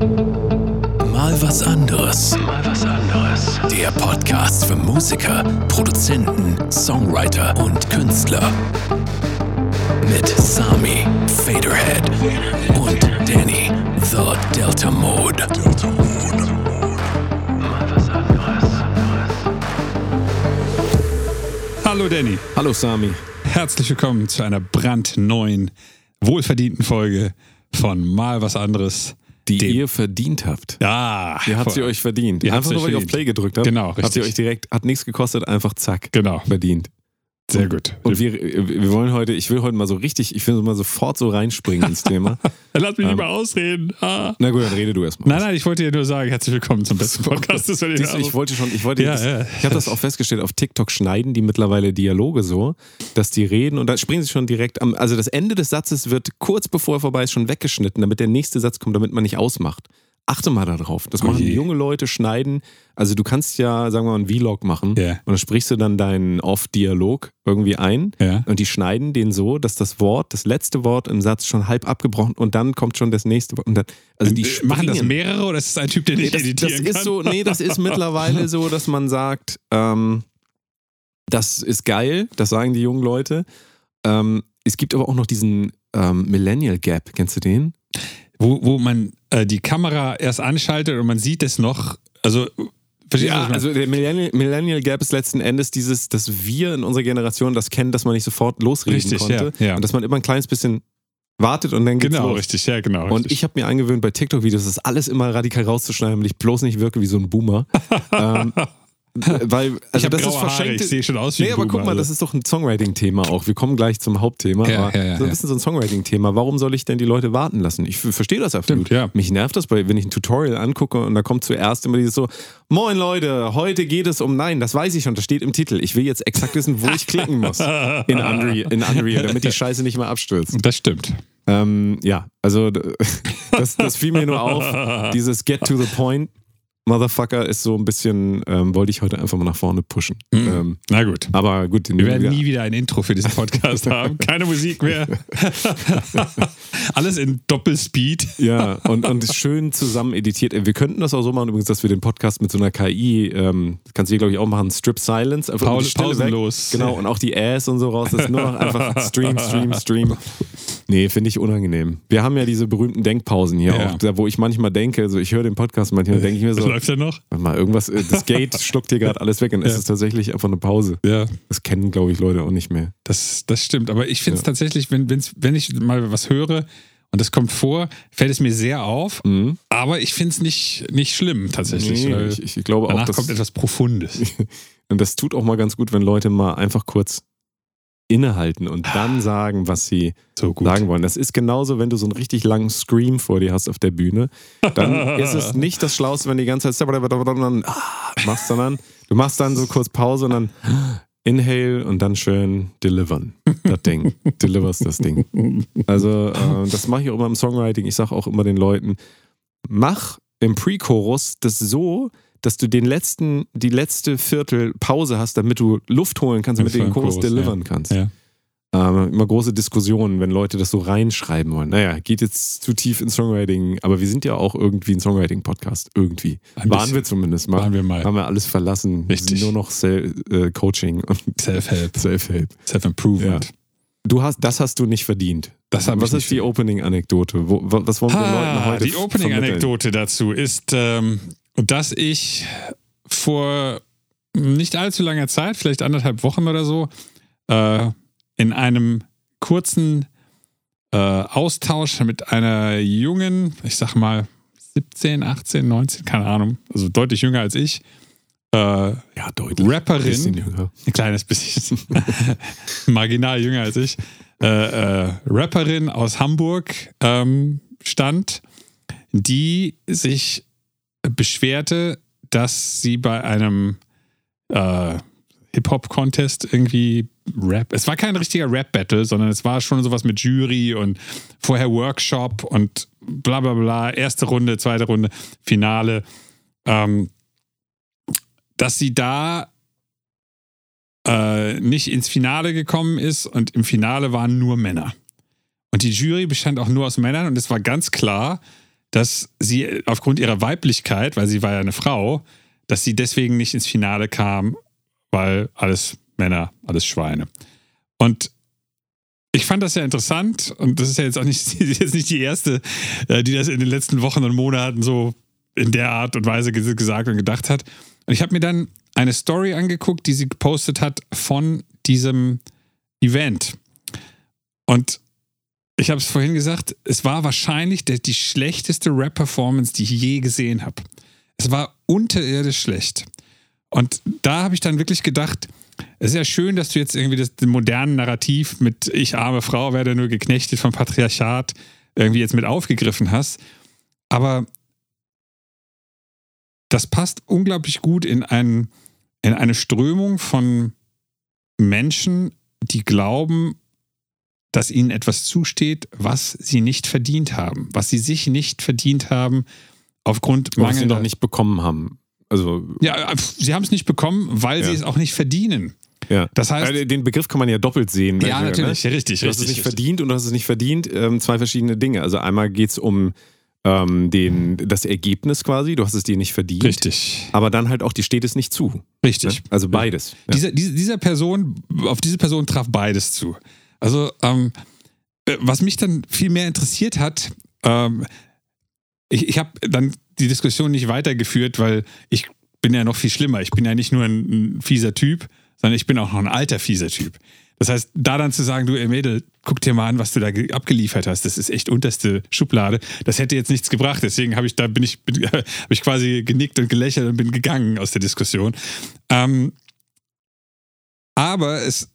Mal was anderes. Mal was anderes. Der Podcast für Musiker, Produzenten, Songwriter und Künstler. Mit Sami, Faderhead und Danny, The Delta Mode. Delta Mode. Mal was anderes. Hallo Danny, Hallo Sami. herzlich willkommen zu einer brandneuen, wohlverdienten Folge von Mal was anderes. Die Dem- ihr verdient habt. Ja, Ihr habt sie euch verdient. Ihr habt einfach sie nur, euch weil ihr auf. Play gedrückt habt. Genau, Habt ihr richtig. euch direkt, hat nichts gekostet, einfach zack. Genau, Verdient. Sehr gut. Und wir, wir wollen heute, ich will heute mal so richtig, ich will mal sofort so reinspringen ins Thema. Lass mich Ähm, lieber ausreden. Ah. Na gut, dann rede du erstmal. Nein, nein, ich wollte dir nur sagen, herzlich willkommen zum besten Podcast Welt. Siehst du, ich wollte schon, ich wollte, Ja, das, ja. ich habe das auch festgestellt, auf TikTok schneiden die mittlerweile Dialoge so, dass die reden und dann springen sie schon direkt am, also das Ende des Satzes wird kurz bevor er vorbei ist schon weggeschnitten, damit der nächste Satz kommt, damit man nicht ausmacht. Achte mal darauf. Das Oh machen je. junge Leute, schneiden. Also du kannst ja, sagen wir mal, einen Vlog machen Ja. und dann sprichst du dann deinen Off-Dialog irgendwie ein Ja. und die schneiden den so, dass das Wort, das letzte Wort im Satz schon halb abgebrochen und dann kommt schon das nächste Wort. Und dann, also die Äh, Machen das springen. mehrere oder ist es ein Typ, der nicht das, das editieren ist kann? so, nee, das ist mittlerweile so, dass man sagt, ähm, das ist geil, das sagen die jungen Leute. Ähm, es gibt aber auch noch diesen ähm, Millennial Gap, kennst du den? Wo, wo man äh, die Kamera erst anschaltet und man sieht es noch. Also, meine? also der Millennial, Millennial Gap ist letzten Endes dieses, dass wir in unserer Generation das kennen, dass man nicht sofort losreden Richtig, konnte. ja, ja. Und dass man immer ein kleines bisschen wartet und dann geht's genau, los. richtig, ja, genau. Und richtig. ich habe mir angewöhnt, bei TikTok-Videos das alles immer radikal rauszuschneiden, damit ich bloß nicht wirke wie so ein Boomer. ähm, weil, also das ist Haare, verschenkte. ich sehe schon aus wie Nee, aber guck mal, also. das ist doch ein Songwriting-Thema auch. Wir kommen gleich zum Hauptthema, Ja, aber ja, ja, so ein bisschen so ein Songwriting-Thema. Warum soll ich denn die Leute warten lassen? Ich verstehe das absolut. Stimmt, ja. Mich nervt das, weil wenn ich ein Tutorial angucke und da kommt zuerst immer dieses so, Moin Leute, heute geht es um Nein, das weiß ich schon, das steht im Titel. Ich will jetzt exakt wissen, wo ich klicken muss in Unreal, in Unreal damit die Scheiße nicht mehr abstürzt. Das stimmt. Ähm, ja, also das, das fiel mir nur auf. Dieses Get to the Point, Motherfucker, ist so ein bisschen, ähm, wollte ich heute einfach mal nach vorne pushen. Ähm, Na gut. aber gut, Wir werden nie wieder ein Intro für diesen Podcast haben. Keine Musik mehr. Alles in Doppelspeed. Ja, und, und schön zusammen editiert. Wir könnten das auch so machen, übrigens, dass wir den Podcast mit so einer KI, ähm, kannst du hier, glaube ich, auch machen, Strip Silence. Einfach Paul- pausenlos. Weg. Genau, und auch die Ass und so raus. Das ist nur noch einfach Stream, Stream, Stream. Nee, finde ich unangenehm. Wir haben ja diese berühmten Denkpausen hier Ja. auch, da, wo ich manchmal denke, also ich höre den Podcast manchmal, denke ich mir so, Läuft er noch? Warte mal, irgendwas, äh, das Gate schluckt hier gerade alles weg und es Ja. ist tatsächlich einfach eine Pause. Ja, Das kennen, glaube ich, Leute auch nicht mehr. das, das stimmt. Aber ich finde es Ja. tatsächlich, wenn, wenn's, wenn ich mal was höre und das kommt vor, fällt es mir sehr auf. Mhm. Aber ich finde es nicht, nicht schlimm tatsächlich. Nee, ich, ich glaube auch, danach dass, kommt etwas Profundes. und das tut auch mal ganz gut, wenn Leute mal einfach kurz innehalten und dann sagen, was sie So gut. sagen wollen. Das ist genauso, wenn du so einen richtig langen Scream vor dir hast auf der Bühne. Dann ist es nicht das Schlauste, wenn die ganze Zeit ah, machst, sondern du machst dann so kurz Pause und dann inhale und dann schön delivern. Das Ding. Deliverst das Ding. Also, äh, das mache ich auch immer im Songwriting. Ich sage auch immer den Leuten, mach im Pre-Chorus das so, dass du den letzten, die letzte Viertel Pause hast, damit du Luft holen kannst, damit du den Chorus Chorus, delivern ja. kannst. Ja. Ähm, immer große Diskussionen, wenn Leute das so reinschreiben wollen. Naja, geht jetzt zu tief in Songwriting, aber wir sind ja auch irgendwie ein Songwriting-Podcast. Irgendwie. Ein Waren bisschen. wir zumindest mal. Waren wir mal. Haben wir alles verlassen. Richtig. nur noch Sel äh, Coaching und Self-Help, Self-Help. Self-Improvement. Du hast, das hast du nicht verdient. Das Was ist nicht die Opening-Anekdote? Was wollen wir den Leuten heute die? Opening-Anekdote dazu ist, ähm, dass ich vor nicht allzu langer Zeit, vielleicht anderthalb Wochen oder so, äh, in einem kurzen äh, Austausch mit einer jungen, ich sag mal 17, 18, 19, keine Ahnung, also deutlich jünger als ich, äh, Ja, deutlich. Rapperin, jünger. ein kleines bisschen, marginal jünger als ich, äh, äh, Rapperin aus Hamburg ähm, stand, die sich beschwerte, dass sie bei einem äh, Hip-Hop-Contest irgendwie Rap. Es war kein richtiger Rap-Battle, sondern es war schon sowas mit Jury und vorher Workshop und bla bla bla. Erste Runde, zweite Runde, Finale. Ähm, dass sie da äh, nicht ins Finale gekommen ist und im Finale waren nur Männer. Und die Jury bestand auch nur aus Männern und es war ganz klar, dass sie aufgrund ihrer Weiblichkeit, weil sie war ja eine Frau, dass sie deswegen nicht ins Finale kam, weil alles Männer, alles Schweine. Und ich fand das sehr interessant und das ist ja jetzt auch nicht, jetzt nicht die erste, äh, die das in den letzten Wochen und Monaten so in der Art und Weise gesagt und gedacht hat. Und ich habe mir dann eine Story angeguckt, die sie gepostet hat von diesem Event. Und ich habe es vorhin gesagt, es war wahrscheinlich der, die schlechteste Rap-Performance, die ich je gesehen habe. Es war unterirdisch schlecht. Und da habe ich dann wirklich gedacht, es ist ja schön, dass du jetzt irgendwie das moderne Narrativ mit ich arme Frau werde nur geknechtet vom Patriarchat irgendwie jetzt mit aufgegriffen hast. Aber das passt unglaublich gut in, ein, in eine Strömung von Menschen, die glauben, dass ihnen etwas zusteht, was sie nicht verdient haben, was sie sich nicht verdient haben aufgrund mangelnder... Was sie noch nicht bekommen haben. Also, ja, sie haben es nicht bekommen, weil ja. sie es auch nicht verdienen. Ja. Das heißt, äh, den Begriff kann man ja doppelt sehen. Ja, natürlich, ne? richtig. Du hast richtig, es nicht richtig. verdient und du hast es nicht verdient. Ähm, zwei verschiedene Dinge. Also einmal geht es um ähm, den, das Ergebnis quasi, du hast es dir nicht verdient. Richtig. Aber dann halt auch, die steht es nicht zu. Richtig. Ne? Also beides. Ja. Dieser, dieser Person, auf diese Person traf beides zu. Also, ähm, äh, was mich dann viel mehr interessiert hat, ähm, ich, ich habe dann die Diskussion nicht weitergeführt, weil ich bin ja noch viel schlimmer. Ich bin ja nicht nur ein, ein fieser Typ, sondern ich bin auch noch ein alter fieser Typ. Das heißt, da dann zu sagen, du ey Mädel, guck dir mal an, was du da abgeliefert hast, das ist echt unterste Schublade. Das hätte jetzt nichts gebracht. Deswegen habe ich da bin ich bin, hab ich quasi genickt und gelächelt und bin gegangen aus der Diskussion. Ähm, aber es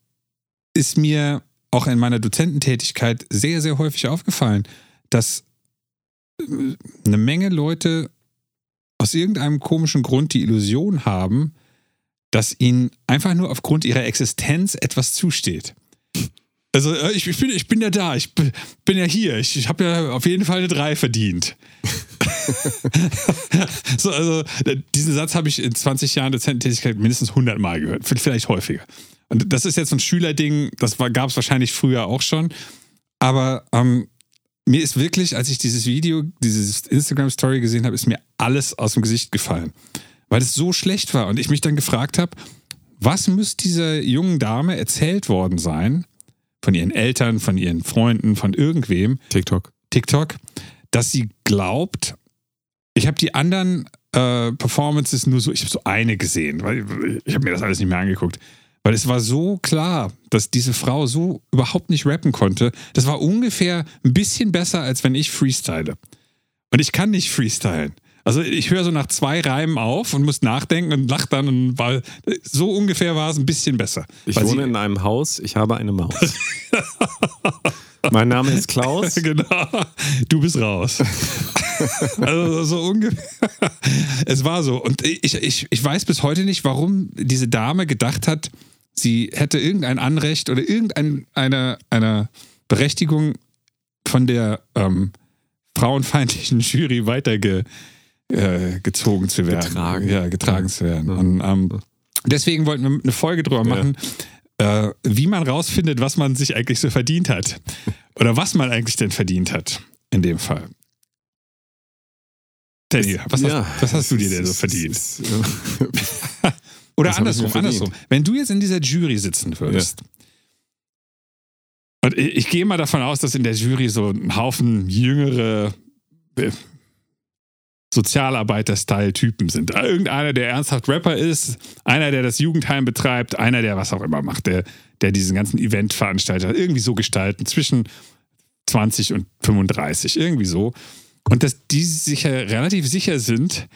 ist mir auch in meiner Dozententätigkeit sehr, sehr häufig aufgefallen, dass äh, eine Menge Leute aus irgendeinem komischen Grund die Illusion haben, dass ihnen einfach nur aufgrund ihrer Existenz etwas zusteht. Also äh, ich, ich, bin, ich bin ja da, ich bin ja hier, ich, ich habe ja auf jeden Fall eine 3 verdient. so, also diesen Satz habe ich in 20 Jahren Dozententätigkeit mindestens 100 Mal gehört, vielleicht häufiger. Und das ist jetzt so ein Schülerding, das gab es wahrscheinlich früher auch schon. Aber ähm, mir ist wirklich, als ich dieses Video, dieses Instagram-Story gesehen habe, ist mir alles aus dem Gesicht gefallen weil es so schlecht war. Und ich mich dann gefragt habe, was muss dieser jungen Dame erzählt worden sein, von ihren Eltern, von ihren Freunden, von irgendwem? TikTok. TikTok, dass sie glaubt, ich habe die anderen äh, Performances nur so, ich habe so eine gesehen, weil ich habe mir das alles nicht mehr angeguckt. Weil es war so klar, dass diese Frau so überhaupt nicht rappen konnte. Das war ungefähr ein bisschen besser, als wenn ich freestyle. Und ich kann nicht freestylen. Also ich höre so nach zwei Reimen auf und muss nachdenken und lach dann und weil so ungefähr war es ein bisschen besser. Ich wohne in einem Haus, ich habe eine Maus. mein Name ist Klaus. genau. Du bist raus. also so ungefähr. Es war so. Und ich, ich, ich weiß bis heute nicht, warum diese Dame gedacht hat, sie hätte irgendein Anrecht oder irgendeine eine, eine Berechtigung von der ähm, frauenfeindlichen Jury weiterge, äh, zu werden. Getragen. Ja, getragen zu werden. Und, ähm, deswegen wollten wir eine Folge drüber machen, ja. äh, wie man rausfindet, was man sich eigentlich so verdient hat. Oder was man eigentlich denn verdient hat, in dem Fall. Danny, was, ja, hast, was hast du dir denn so verdient? Oder andersrum, andersrum. Wenn du jetzt in dieser Jury sitzen würdest, ja. und ich, ich gehe mal davon aus, dass in der Jury so ein Haufen jüngere Sozialarbeiter-Style-Typen sind. Irgendeiner, der ernsthaft Rapper ist, einer, der das Jugendheim betreibt, einer, der was auch immer macht, der, der diesen ganzen Event veranstaltet, irgendwie so gestalten, zwischen 20 und 35, irgendwie so. Und dass die sich ja relativ sicher sind,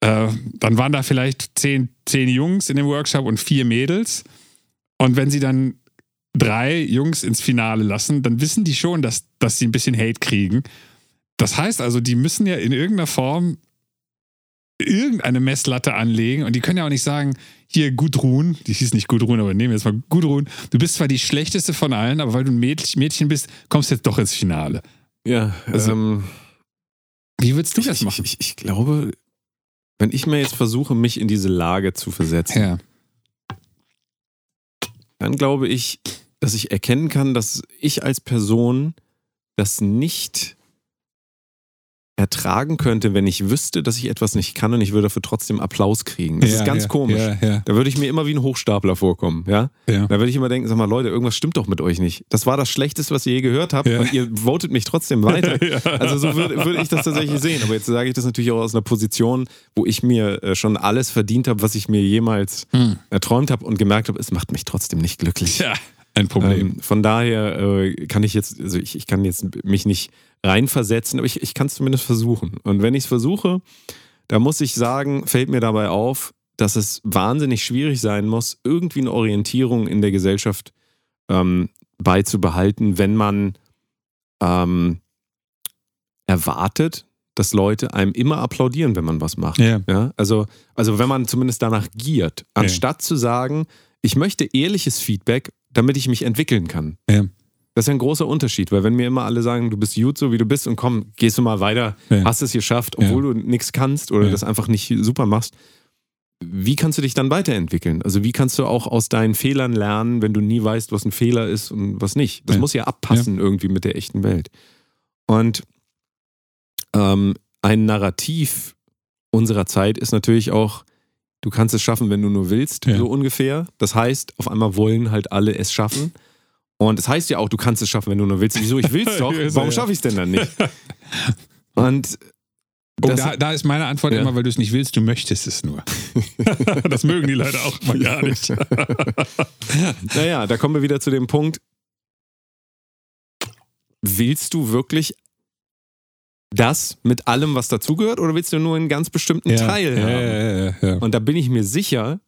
äh, dann waren da vielleicht zehn, zehn Jungs in dem Workshop und vier Mädels. Und wenn sie dann drei Jungs ins Finale lassen, dann wissen die schon, dass, dass sie ein bisschen Hate kriegen. Das heißt also, die müssen ja in irgendeiner Form irgendeine Messlatte anlegen und die können ja auch nicht sagen, hier Gudrun, die hieß nicht Gudrun, aber nehmen wir jetzt mal Gudrun, du bist zwar die schlechteste von allen, aber weil du ein Mädchen bist, kommst du jetzt doch ins Finale. Ja, also, ähm, wie würdest du das machen? Ich, ich, ich, glaube, wenn ich mir jetzt versuche, mich in diese Lage zu versetzen, ja. dann glaube ich, dass ich erkennen kann, dass ich als Person das nicht ertragen könnte, wenn ich wüsste, dass ich etwas nicht kann und ich würde dafür trotzdem Applaus kriegen. Das Ja, ist ganz ja, komisch. ja. Da würde ich mir immer wie ein Hochstapler vorkommen, ja. Da würde ich immer denken, sag mal, Leute, irgendwas stimmt doch mit euch nicht. Das war das Schlechteste, was ihr je gehört habt und ihr votet mich trotzdem weiter. Also so würde, würde ich das tatsächlich sehen. Aber jetzt sage ich das natürlich auch aus einer Position, wo ich mir äh, schon alles verdient habe, was ich mir jemals erträumt habe und gemerkt habe, es macht mich trotzdem nicht glücklich. Hm. Ja, ein Problem. Ähm, von daher äh, kann ich jetzt, also ich, ich kann jetzt mich nicht reinversetzen, aber ich, ich kann es zumindest versuchen. Und wenn ich es versuche, da muss ich sagen, fällt mir dabei auf, dass es wahnsinnig schwierig sein muss, irgendwie eine Orientierung in der Gesellschaft ähm, beizubehalten, wenn man ähm, erwartet, dass Leute einem immer applaudieren, wenn man was macht. Ja. Ja, also, also wenn man zumindest danach giert, anstatt zu sagen, ich möchte ehrliches Feedback, damit ich mich entwickeln kann. Ja. Das ist ja ein großer Unterschied, weil wenn mir immer alle sagen, du bist gut so wie du bist und komm, gehst du mal weiter, Ja. hast es geschafft, obwohl du nichts kannst oder Ja. das einfach nicht super machst, wie kannst du dich dann weiterentwickeln? Also wie kannst du auch aus deinen Fehlern lernen, wenn du nie weißt, was ein Fehler ist und was nicht? Das Ja. muss ja abpassen irgendwie mit der echten Welt. Und ähm, ein Narrativ unserer Zeit ist natürlich auch, du kannst es schaffen, wenn du nur willst, Ja. so ungefähr. Das heißt, auf einmal wollen halt alle es schaffen. Und das heißt ja auch, du kannst es schaffen, wenn du nur willst. Wieso? Ich will es doch. Warum schaffe ich es denn dann nicht? Und Oh, da, da ist meine Antwort Ja. immer, weil du es nicht willst, du möchtest es nur. das mögen die Leute auch mal gar nicht. naja, da kommen wir wieder zu dem Punkt, willst du wirklich das mit allem, was dazugehört, oder willst du nur einen ganz bestimmten Teil ja, haben? ja, ja, ja. Und da bin ich mir sicher,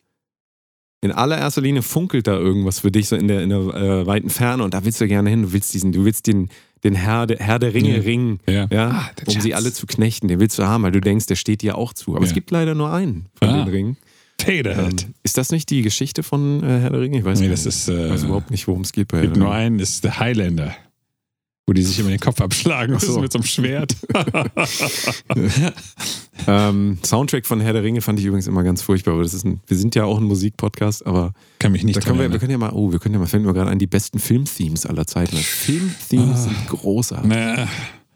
in allererster Linie funkelt da irgendwas für dich so in der, in der äh, weiten Ferne und da willst du gerne hin. Du willst diesen, du willst den, den Herr, der, Herr der Ringe Ja. ringen, Ja. ja, Ah, um sie Schatz. alle zu knechten. Den willst du haben, weil du denkst, der steht dir auch zu. Aber es Ja. gibt leider nur einen von Ah. den Ringen. Ähm, ist das nicht die Geschichte von äh, Herr der Ringe? Ich weiß nee, gar das nicht. ist, ich weiß äh, überhaupt nicht, worum es geht bei Herr gibt der nur Ringe. einen, ist der Highlander. Wo die sich immer den Kopf abschlagen Ach so. müssen mit so einem Schwert. Ähm, Soundtrack von Herr der Ringe fand ich übrigens immer ganz furchtbar. Aber das ist ein, wir sind ja auch ein Musikpodcast, aber Kann mich nicht da können wir, wir können ja mal, oh, wir können ja mal, fällt mir gerade ein, die besten Filmthemes aller Zeiten. Filmthemes sind großartig. Nee,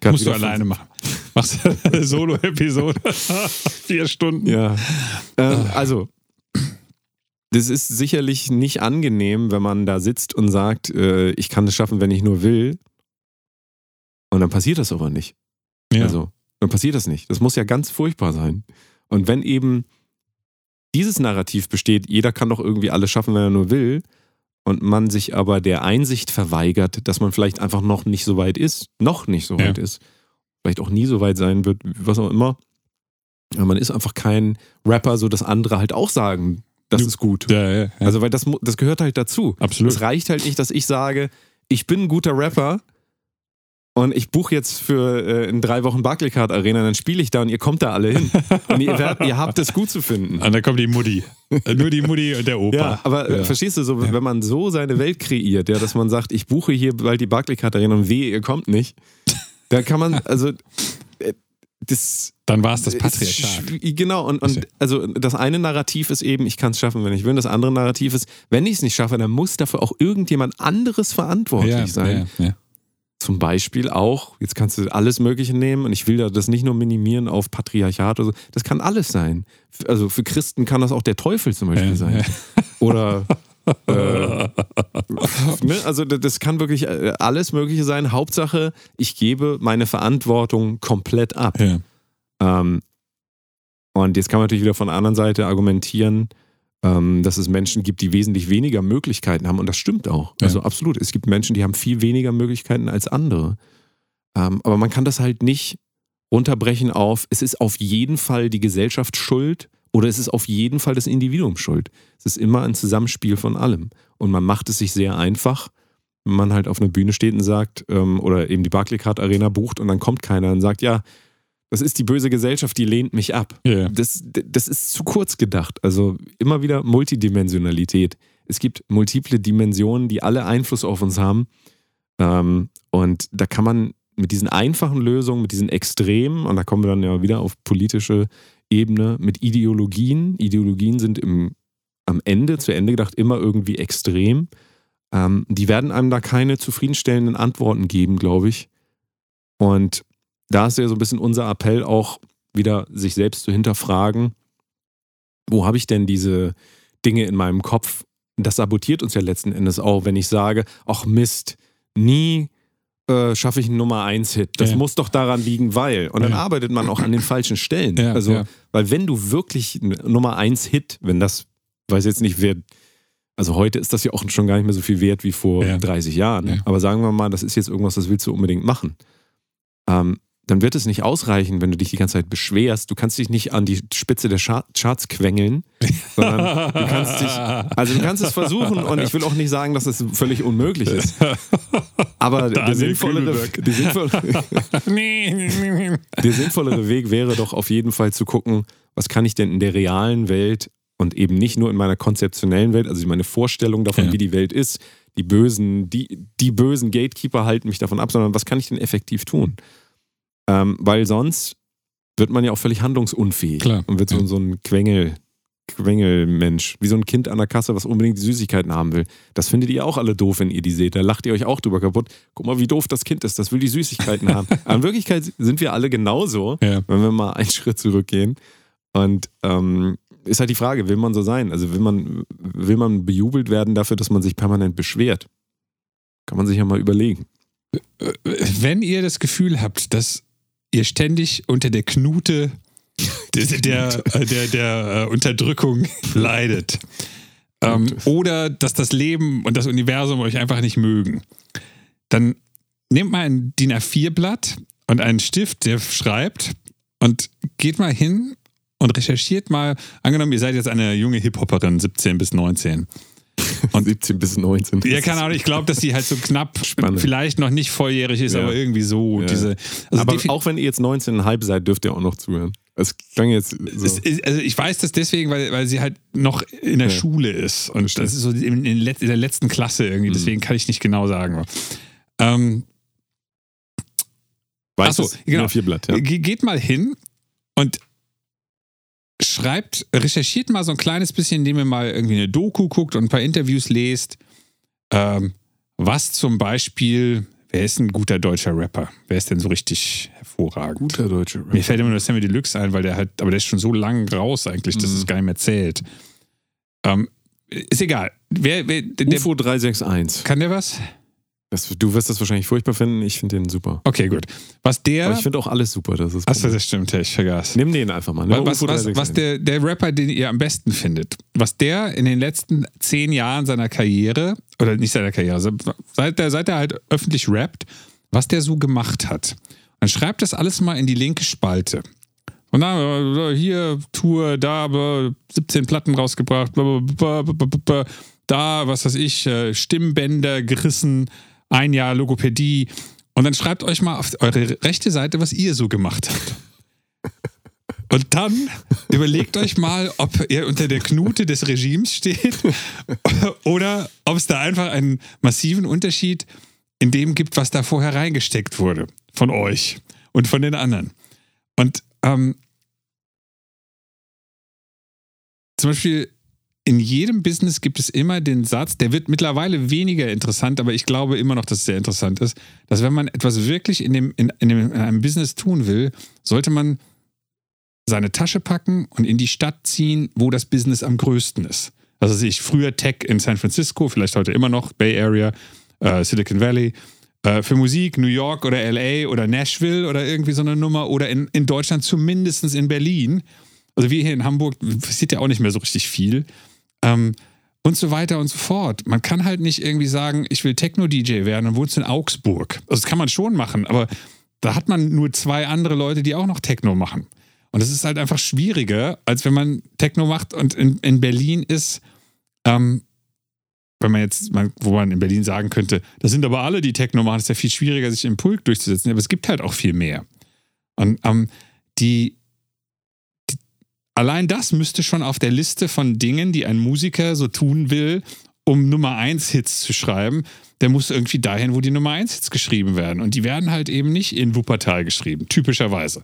Gerade musst du alleine machen. Machst du eine Solo-Episode. Vier Stunden. Ja. Ähm, also, das ist sicherlich nicht angenehm, wenn man da sitzt und sagt, äh, ich kann es schaffen, wenn ich nur will. Und dann passiert das aber nicht. Ja. Also, dann passiert das nicht. Das muss ja ganz furchtbar sein. Und wenn eben dieses Narrativ besteht, jeder kann doch irgendwie alles schaffen, wenn er nur will, und man sich aber der Einsicht verweigert, dass man vielleicht einfach noch nicht so weit ist, noch nicht so Ja. weit ist, vielleicht auch nie so weit sein wird, was auch immer. Aber man ist einfach kein Rapper, so dass andere halt auch sagen, das ist gut. ja. Also, weil das, das gehört halt dazu. absolut. Es reicht halt nicht, dass ich sage, ich bin ein guter Rapper und ich buche jetzt für äh, in drei Wochen Barclaycard Arena, dann spiele ich da und ihr kommt da alle hin. und ihr, werdet, ihr habt es gut zu finden. Und dann kommt die Mutti. Äh, Nur die Mutti und der Opa. Ja, aber äh, Ja. verstehst du, so, wenn man so seine Welt kreiert, ja, dass man sagt, ich buche hier bald die Barclaycard Arena und wehe, ihr kommt nicht, da kann man, also äh, das Dann war es das Patriarchat. Genau, und, und also das eine Narrativ ist eben, ich kann es schaffen, wenn ich will. Das andere Narrativ ist, wenn ich es nicht schaffe, dann muss dafür auch irgendjemand anderes verantwortlich Ja, sein. ja, ja. Zum Beispiel auch, jetzt kannst du alles Mögliche nehmen und ich will da das nicht nur minimieren auf Patriarchat oder so. Das kann alles sein. Also für Christen kann das auch der Teufel zum Beispiel Ja, sein. ja. Oder äh, ne? also das kann wirklich äh, alles Mögliche sein. Hauptsache, ich gebe meine Verantwortung komplett ab. Ja. Ähm, und jetzt kann man natürlich wieder von der anderen Seite argumentieren, ähm, dass es Menschen gibt, die wesentlich weniger Möglichkeiten haben. Und das stimmt auch. Ja. Also absolut. Es gibt Menschen, die haben viel weniger Möglichkeiten als andere. Ähm, aber man kann das halt nicht runterbrechen auf, es ist auf jeden Fall die Gesellschaft schuld oder es ist auf jeden Fall das Individuum schuld. Es ist immer ein Zusammenspiel von allem. Und man macht es sich sehr einfach, wenn man halt auf einer Bühne steht und sagt, ähm, oder eben die Barclaycard Arena bucht und dann kommt keiner und sagt, ja, das ist die böse Gesellschaft, die lehnt mich ab. Ja. Das, das ist zu kurz gedacht. Also immer wieder Multidimensionalität. Es gibt multiple Dimensionen, die alle Einfluss auf uns haben. Ähm, und da kann man mit diesen einfachen Lösungen, mit diesen Extremen, und da kommen wir dann ja wieder auf politische Ebene, mit Ideologien. Ideologien sind im, am Ende, zu Ende gedacht, immer irgendwie extrem. Ähm, die werden einem da keine zufriedenstellenden Antworten geben, glaube ich. Und da ist ja so ein bisschen unser Appell auch wieder, sich selbst zu hinterfragen, wo habe ich denn diese Dinge in meinem Kopf? Das sabotiert uns ja letzten Endes auch, wenn ich sage, ach Mist, nie äh, schaffe ich einen Nummer 1 Hit. Das Ja. muss doch daran liegen, weil. Und dann Ja. arbeitet man auch an den falschen Stellen. Ja, also, weil wenn du wirklich einen Nummer 1 Hit, wenn das, weiß jetzt nicht, wer, also heute ist das ja auch schon gar nicht mehr so viel wert wie vor Ja. 30 Jahren. Ja. Aber sagen wir mal, das ist jetzt irgendwas, das willst du unbedingt machen. Ähm, dann wird es nicht ausreichen, wenn du dich die ganze Zeit beschwerst. Du kannst dich nicht an die Spitze der Char Charts quengeln, sondern du kannst dich, also du kannst es versuchen und ich will auch nicht sagen, dass es völlig unmöglich ist. Aber der sinnvollere, der, sinnvollere, der sinnvollere Weg wäre doch auf jeden Fall zu gucken, was kann ich denn in der realen Welt und eben nicht nur in meiner konzeptionellen Welt, also meine Vorstellung davon, Ja. wie die Welt ist, die bösen, die, die bösen Gatekeeper halten mich davon ab, sondern was kann ich denn effektiv tun? Ähm, weil sonst wird man ja auch völlig handlungsunfähig Klar. und wird so, Ja. so ein Quengel, Quengelmensch, wie so ein Kind an der Kasse, was unbedingt die Süßigkeiten haben will. Das findet ihr auch alle doof, wenn ihr die seht. Da lacht ihr euch auch drüber kaputt. Guck mal, wie doof das Kind ist, das will die Süßigkeiten haben. Aber in Wirklichkeit sind wir alle genauso, Ja. wenn wir mal einen Schritt zurückgehen. Und ähm, ist halt die Frage, will man so sein? Also will man, will man bejubelt werden dafür, dass man sich permanent beschwert? Kann man sich ja mal überlegen. Wenn ihr das Gefühl habt, dass ihr ständig unter der Knute der, der, der, der äh, Unterdrückung leidet, ähm, oder dass das Leben und das Universum euch einfach nicht mögen, dann nehmt mal ein DIN A4-Blatt und einen Stift, der schreibt, und geht mal hin und recherchiert mal. Angenommen, ihr seid jetzt eine junge Hip-Hopperin, 17 bis 19. Und 17 bis 19. Ja, keine Ahnung, ich glaube, dass sie halt so knapp, Spannend. vielleicht noch nicht volljährig ist, Ja. aber irgendwie so. Ja. Diese, also Aber auch wenn ihr jetzt 19,5 seid, dürft ihr auch noch zuhören. Es klang jetzt so. es also ich weiß das deswegen, weil, weil sie halt noch in der Ja. Schule ist. Und Verstehe. das ist so in, in, der letzten Klasse irgendwie, deswegen kann ich nicht genau sagen. Ähm, Weißes Ach so, genau. A4-Blatt, ja. Ge- Geht mal hin und schreibt, recherchiert mal so ein kleines bisschen, indem ihr mal irgendwie eine Doku guckt und ein paar Interviews lest. Ähm, was zum Beispiel, wer ist ein guter deutscher Rapper? Wer ist denn so richtig hervorragend? Guter deutscher Mir Rapper. fällt immer nur Sammy Deluxe ein, weil der halt, aber der ist schon so lang raus eigentlich, dass Mhm. es gar nicht mehr zählt. Ähm, ist egal. Wer, wer der, der, UFO 361. kann der was? Das, du wirst das wahrscheinlich furchtbar finden. Ich finde den super. Okay, gut. Was der. Aber ich finde auch alles super. Das ist Achso, das stimmt, ich vergaß. Nimm den einfach mal. Nimm Was, was, was 361. der, der Rapper, den ihr am besten findet, was der in den letzten zehn Jahren seiner Karriere, oder nicht seiner Karriere, se- seit er, seit er halt öffentlich rappt, was der so gemacht hat. Dann schreibt das alles mal in die linke Spalte. Und dann äh, hier Tour, da äh, 17 Platten rausgebracht, da, was weiß ich, äh, Stimmbänder gerissen, ein Jahr Logopädie. Und dann schreibt euch mal auf eure rechte Seite, was ihr so gemacht habt. Und dann überlegt euch mal, ob ihr unter der Knute des Regimes steht oder ob es da einfach einen massiven Unterschied in dem gibt, was da vorher reingesteckt wurde. Von euch und von den anderen. Und ähm, zum Beispiel in jedem Business gibt es immer den Satz, der wird mittlerweile weniger interessant, aber ich glaube immer noch, dass es sehr interessant ist, dass wenn man etwas wirklich in, dem, in, in, dem, in einem Business tun will, sollte man seine Tasche packen und in die Stadt ziehen, wo das Business am größten ist. Also ich früher Tech in San Francisco, vielleicht heute immer noch Bay Area, äh, Silicon Valley. Äh, für Musik New York oder LA oder Nashville oder irgendwie so eine Nummer oder in, in Deutschland zumindest in Berlin. Also wir hier in Hamburg passiert ja auch nicht mehr so richtig viel. Ähm, und so weiter und so fort. Man kann halt nicht irgendwie sagen, ich will Techno-DJ werden und wohnst in Augsburg. Also das kann man schon machen, aber da hat man nur zwei andere Leute, die auch noch Techno machen. Und das ist halt einfach schwieriger, als wenn man Techno macht und in, in Berlin ist, ähm, wenn man jetzt, man, wo man in Berlin sagen könnte, das sind aber alle, die Techno machen, ist ja viel schwieriger, sich im Pulk durchzusetzen. Aber es gibt halt auch viel mehr. Und ähm, die, allein das müsste schon auf der Liste von Dingen, die ein Musiker so tun will, um Nummer 1 Hits zu schreiben, der muss irgendwie dahin, wo die Nummer 1 Hits geschrieben werden. Und die werden halt eben nicht in Wuppertal geschrieben, typischerweise.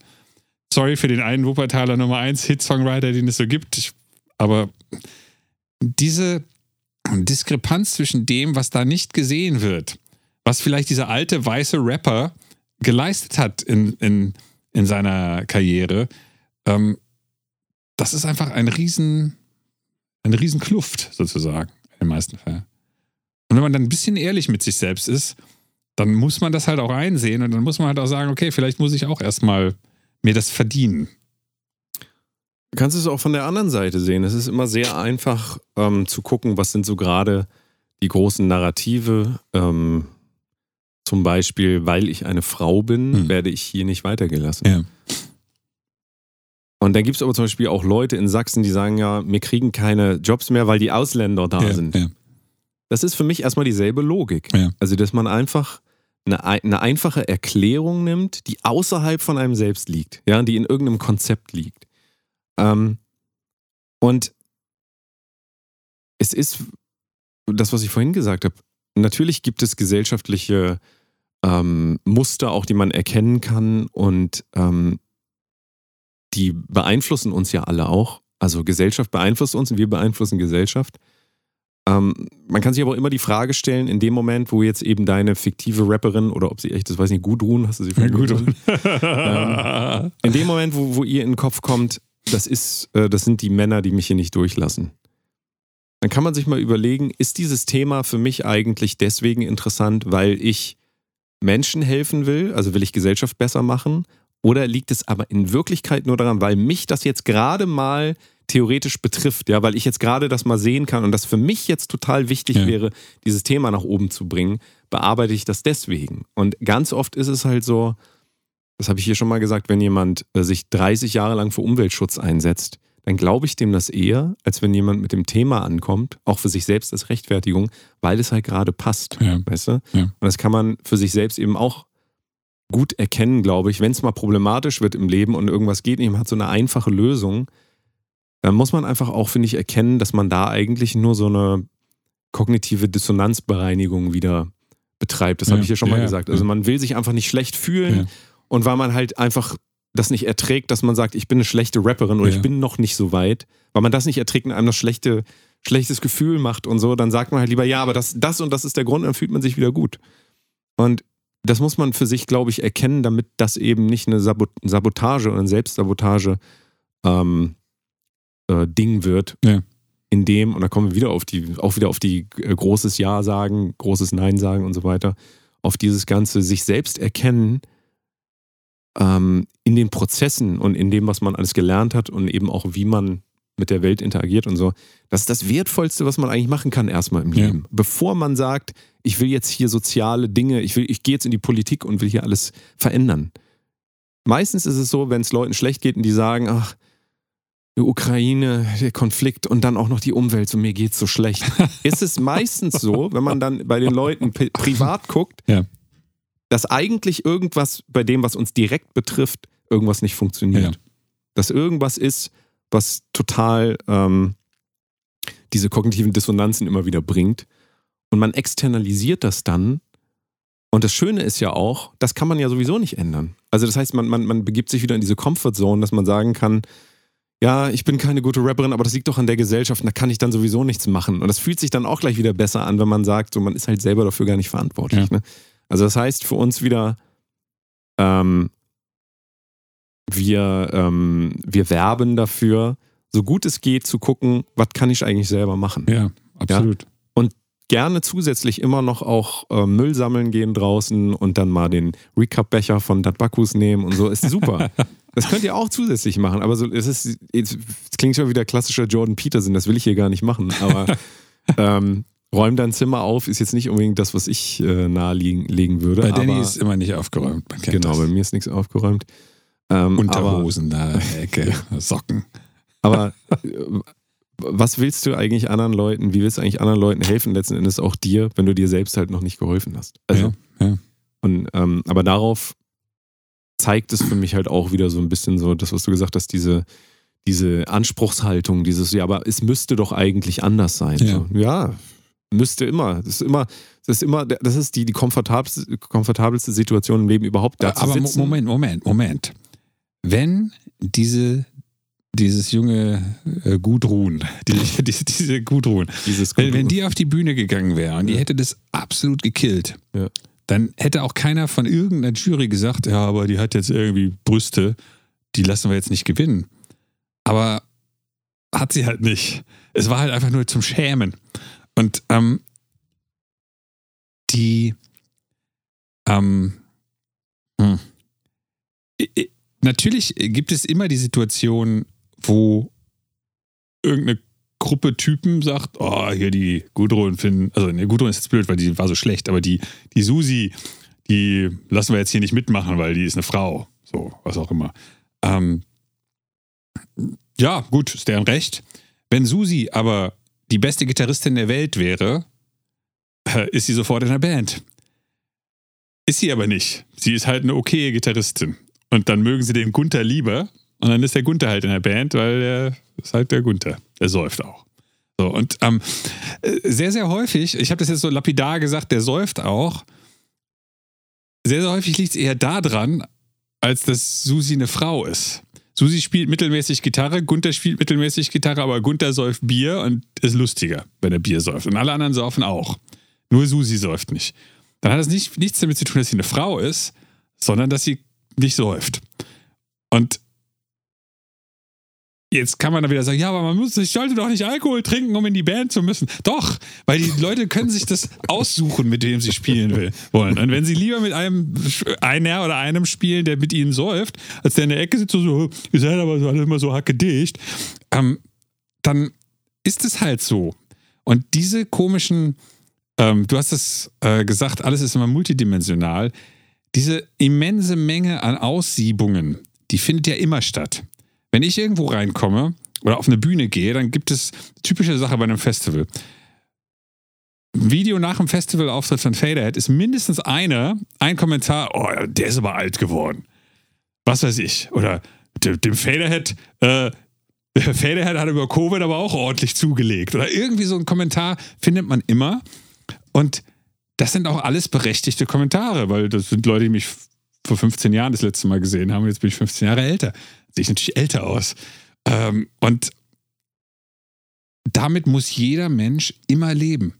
Sorry für den einen Wuppertaler Nummer 1 Hit-Songwriter, den es so gibt, ich, aber diese Diskrepanz zwischen dem, was da nicht gesehen wird, was vielleicht dieser alte weiße Rapper geleistet hat in, in, in seiner Karriere, ähm, das ist einfach ein riesen, eine riesen Kluft sozusagen in den meisten Fällen. Und wenn man dann ein bisschen ehrlich mit sich selbst ist, dann muss man das halt auch einsehen und dann muss man halt auch sagen, okay, vielleicht muss ich auch erstmal mir das verdienen. Du kannst es auch von der anderen Seite sehen. Es ist immer sehr einfach ähm, zu gucken, was sind so gerade die großen Narrative. Ähm, zum Beispiel, weil ich eine Frau bin, Hm. werde ich hier nicht weitergelassen. Ja. Und dann gibt es aber zum Beispiel auch Leute in Sachsen, die sagen ja, wir kriegen keine Jobs mehr, weil die Ausländer da ja, sind. ja. Das ist für mich erstmal dieselbe Logik. Ja. Also, dass man einfach eine, ei- eine einfache Erklärung nimmt, die außerhalb von einem selbst liegt, ja, die in irgendeinem Konzept liegt. Ähm, und es ist das, was ich vorhin gesagt habe. Natürlich gibt es gesellschaftliche ähm, Muster, auch die man erkennen kann und ähm, die beeinflussen uns ja alle auch. Also Gesellschaft beeinflusst uns und wir beeinflussen Gesellschaft. Ähm, man kann sich aber auch immer die Frage stellen, in dem Moment, wo jetzt eben deine fiktive Rapperin oder ob sie echt ist, weiß nicht, Gudrun, hast du sie von Gudrun? Ähm, In dem Moment, wo, wo ihr in den Kopf kommt, das ist, äh, das sind die Männer, die mich hier nicht durchlassen. Dann kann man sich mal überlegen, ist dieses Thema für mich eigentlich deswegen interessant, weil ich Menschen helfen will, also will ich Gesellschaft besser machen, oder liegt es aber in Wirklichkeit nur daran, weil mich das jetzt gerade mal theoretisch betrifft, ja, weil ich jetzt gerade das mal sehen kann und das für mich jetzt total wichtig Ja. wäre, dieses Thema nach oben zu bringen, bearbeite ich das deswegen. Und ganz oft ist es halt so, das habe ich hier schon mal gesagt, wenn jemand äh, sich 30 Jahre lang für Umweltschutz einsetzt, dann glaube ich dem das eher, als wenn jemand mit dem Thema ankommt, auch für sich selbst als Rechtfertigung, weil es halt gerade passt. Ja. Weißt du? Ja. Und das kann man für sich selbst eben auch gut erkennen, glaube ich. Wenn es mal problematisch wird im Leben und irgendwas geht nicht, man hat so eine einfache Lösung, dann muss man einfach auch, finde ich, erkennen, dass man da eigentlich nur so eine kognitive Dissonanzbereinigung wieder betreibt. Das Ja. habe ich ja schon mal Ja, gesagt. ja. Also man will sich einfach nicht schlecht fühlen und weil man halt einfach das nicht erträgt, dass man sagt, ich bin eine schlechte Rapperin oder ich bin noch nicht so weit, weil man das nicht erträgt und einem das schlechte, schlechtes Gefühl macht und so, dann sagt man halt lieber, ja, aber das, das und das ist der Grund, dann fühlt man sich wieder gut. Und das muss man für sich, glaube ich, erkennen, damit das eben nicht eine Sabot Sabotage oder ein Selbstsabotage ähm, äh, Ding wird. Ja. In dem, und da kommen wir wieder auf die, auch wieder auf die äh, großes Ja sagen, großes Nein sagen und so weiter, auf dieses ganze sich selbst erkennen ähm, in den Prozessen und in dem, was man alles gelernt hat und eben auch, wie man mit der Welt interagiert und so. Das ist das Wertvollste, was man eigentlich machen kann, erstmal im Ja. Leben. Bevor man sagt, ich will jetzt hier soziale Dinge, ich, will, ich gehe jetzt in die Politik und will hier alles verändern. Meistens ist es so, wenn es Leuten schlecht geht und die sagen, ach, die Ukraine, der Konflikt und dann auch noch die Umwelt, so mir geht's so schlecht. ist es meistens so, wenn man dann bei den Leuten pri- privat guckt, Ja. dass eigentlich irgendwas bei dem, was uns direkt betrifft, irgendwas nicht funktioniert. Ja. Dass irgendwas ist, was total ähm, diese kognitiven Dissonanzen immer wieder bringt. Und man externalisiert das dann. Und das Schöne ist ja auch, das kann man ja sowieso nicht ändern. Also das heißt, man, man, man begibt sich wieder in diese Comfortzone, dass man sagen kann, ja, ich bin keine gute Rapperin, aber das liegt doch an der Gesellschaft und da kann ich dann sowieso nichts machen. Und das fühlt sich dann auch gleich wieder besser an, wenn man sagt, so man ist halt selber dafür gar nicht verantwortlich. Ja. Ne? Also das heißt für uns wieder, ähm, wir, ähm, wir werben dafür, so gut es geht, zu gucken, was kann ich eigentlich selber machen. Ja, absolut. Gerne zusätzlich immer noch auch äh, Müll sammeln gehen draußen und dann mal den Recap-Becher von Datbakus nehmen und so. Ist super. das könnt ihr auch zusätzlich machen, aber so, es ist, es klingt schon wieder klassischer Jordan Peterson, das will ich hier gar nicht machen, aber ähm, räum dein Zimmer auf ist jetzt nicht unbedingt das, was ich äh, nahelegen legen würde. Bei Danny ist immer nicht aufgeräumt. Genau, das. bei mir ist nichts aufgeräumt. Ähm, aber, Unterhosen da in der Ecke, Socken. aber äh, was willst du eigentlich anderen Leuten, wie willst du eigentlich anderen Leuten helfen, letzten Endes auch dir, wenn du dir selbst halt noch nicht geholfen hast? Also, ja, ja. Und, ähm, aber darauf zeigt es für mich halt auch wieder so ein bisschen so, das, was du gesagt hast, diese, diese Anspruchshaltung, dieses, ja, aber es müsste doch eigentlich anders sein. Ja. So, ja müsste immer. Das ist immer, das ist immer, das ist die, die komfortabelste, komfortabelste Situation im Leben überhaupt da Aber. Moment, Moment, Moment. Wenn diese, dieses junge äh, Gudrun, die, diese, diese Gudrun, Dieses wenn, wenn die auf die Bühne gegangen wäre und die Ja. hätte das absolut gekillt, Ja. dann hätte auch keiner von irgendeiner Jury gesagt, ja, aber die hat jetzt irgendwie Brüste, die lassen wir jetzt nicht gewinnen. Aber hat sie halt nicht. Es war halt einfach nur zum Schämen. Und ähm, die ähm, hm. Natürlich gibt es immer die Situation, wo irgendeine Gruppe Typen sagt, oh, hier die Gudrun finden, also ne, Gudrun ist jetzt blöd, weil die war so schlecht, aber die, die Susi, die lassen wir jetzt hier nicht mitmachen, weil die ist eine Frau. So, was auch immer. Ähm, ja, gut, ist deren Recht. Wenn Susi aber die beste Gitarristin der Welt wäre, äh, ist sie sofort in der Band. Ist sie aber nicht. Sie ist halt eine okaye Gitarristin. Und dann mögen sie den Gunther lieber. Und dann ist der Gunther halt in der Band, weil der ist halt der Gunther. Der säuft auch. So, und ähm, sehr, sehr häufig, ich habe das jetzt so lapidar gesagt, der säuft auch. Sehr, sehr häufig liegt es eher daran, als dass Susi eine Frau ist. Susi spielt mittelmäßig Gitarre, Gunther spielt mittelmäßig Gitarre, aber Gunther säuft Bier und ist lustiger, wenn er Bier säuft. Und alle anderen saufen auch. Nur Susi säuft nicht. Dann hat das nicht, nichts damit zu tun, dass sie eine Frau ist, sondern dass sie nicht säuft. Und Jetzt kann man dann wieder sagen, ja, aber man muss, ich sollte doch nicht Alkohol trinken, um in die Band zu müssen. Doch, weil die Leute können sich das aussuchen, mit wem sie spielen will, wollen. Und wenn sie lieber mit einem einer oder einem spielen, der mit ihnen säuft, als der in der Ecke sitzt und so, ihr seid aber immer so hackedicht, ähm, dann ist es halt so. Und diese komischen, ähm, du hast es äh, gesagt, alles ist immer multidimensional. Diese immense Menge an Aussiebungen, die findet ja immer statt. Wenn ich irgendwo reinkomme oder auf eine Bühne gehe, dann gibt es typische Sache bei einem Festival. Video nach dem Festivalauftritt von Faderhead ist mindestens einer, ein Kommentar, oh, der ist aber alt geworden. Was weiß ich. Oder dem Faderhead, äh, Faderhead hat über Covid aber auch ordentlich zugelegt. Oder irgendwie so ein Kommentar findet man immer. Und das sind auch alles berechtigte Kommentare, weil das sind Leute, die mich vor 15 Jahren das letzte Mal gesehen haben. Jetzt bin ich 15 Jahre älter sehe ich natürlich älter aus. Ähm, und damit muss jeder Mensch immer leben.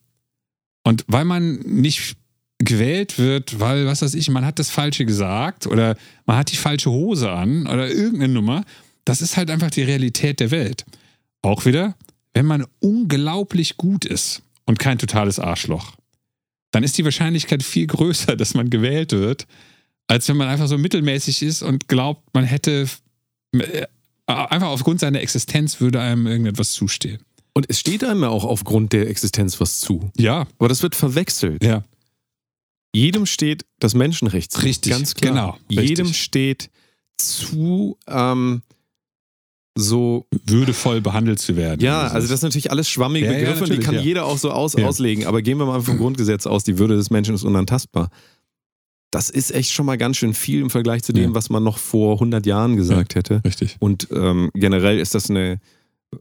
Und weil man nicht gewählt wird, weil, was weiß ich, man hat das Falsche gesagt oder man hat die falsche Hose an oder irgendeine Nummer, das ist halt einfach die Realität der Welt. Auch wieder, wenn man unglaublich gut ist und kein totales Arschloch, dann ist die Wahrscheinlichkeit viel größer, dass man gewählt wird, als wenn man einfach so mittelmäßig ist und glaubt, man hätte äh, einfach aufgrund seiner Existenz würde einem irgendetwas zustehen. Und es steht einem ja auch aufgrund der Existenz was zu. Ja. Aber das wird verwechselt. Ja. Jedem steht das Menschenrecht zu. Richtig. Ganz klar. Genau. Jedem richtig. steht zu, ähm, so würdevoll behandelt zu werden. Ja, also das sind natürlich alles schwammige ja, ja, Begriffe und die kann ja. jeder auch so aus, auslegen. Aber gehen wir mal vom Grundgesetz aus, die Würde des Menschen ist unantastbar. Das ist echt schon mal ganz schön viel im Vergleich zu dem, was man noch vor 100 Jahren gesagt hätte. Richtig. Und ähm, generell ist das eine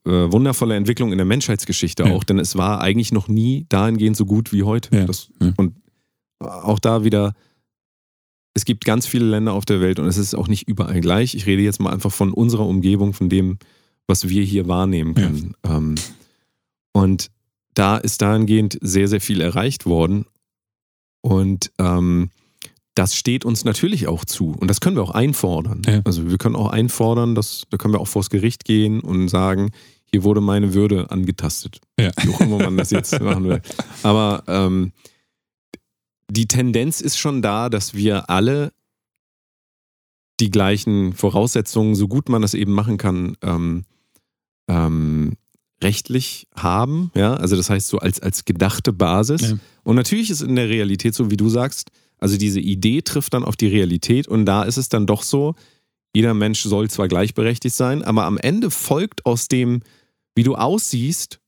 äh, wundervolle Entwicklung in der Menschheitsgeschichte auch, denn es war eigentlich noch nie dahingehend so gut wie heute. Das, und auch da wieder, es gibt ganz viele Länder auf der Welt und es ist auch nicht überall gleich. Ich rede jetzt mal einfach von unserer Umgebung, von dem, was wir hier wahrnehmen können. Ja. Ähm, und da ist dahingehend sehr, sehr viel erreicht worden. Und ähm, das steht uns natürlich auch zu. Und das können wir auch einfordern. Ja. Also wir können auch einfordern, dass, da können wir auch vors Gericht gehen und sagen, hier wurde meine Würde angetastet. Ja. Wie auch immer man das jetzt machen will. Aber ähm, die Tendenz ist schon da, dass wir alle die gleichen Voraussetzungen, so gut man das eben machen kann, ähm, ähm, rechtlich haben. Ja, also das heißt so als, als gedachte Basis. Ja. Und natürlich ist in der Realität so, wie du sagst, also diese Idee trifft dann auf die Realität und da ist es dann doch so, jeder Mensch soll zwar gleichberechtigt sein, aber am Ende folgt aus dem, wie du aussiehst,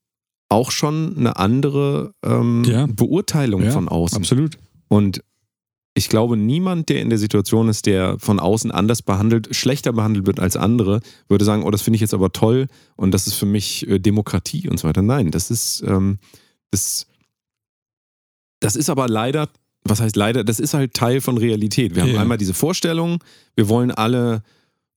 auch schon eine andere ähm, Ja. Beurteilung Ja, von außen. Absolut. Und ich glaube, niemand, der in der Situation ist, der von außen anders behandelt, schlechter behandelt wird als andere, würde sagen, oh, das finde ich jetzt aber toll und das ist für mich äh, Demokratie und so weiter. Nein, das ist, ähm, das, das ist aber leider, was heißt leider, das ist halt Teil von Realität. Wir haben Ja. einmal diese Vorstellung, wir wollen alle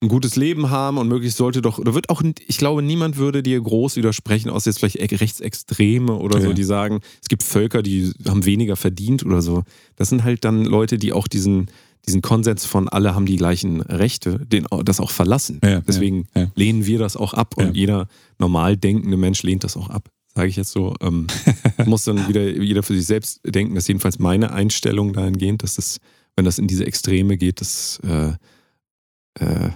ein gutes Leben haben und möglichst sollte doch, oder wird auch, ich glaube, niemand würde dir groß widersprechen, außer jetzt vielleicht Rechtsextreme oder so, Ja. die sagen, es gibt Völker, die haben weniger verdient oder so. Das sind halt dann Leute, die auch diesen, diesen Konsens von alle haben die gleichen Rechte, den, das auch verlassen. Ja, Deswegen ja, lehnen wir das auch ab und jeder normal denkende Mensch lehnt das auch ab. Sage ich jetzt so. Ähm, muss dann wieder jeder für sich selbst denken. Das ist jedenfalls meine Einstellung dahingehend, dass das, wenn das in diese Extreme geht, das äh, äh,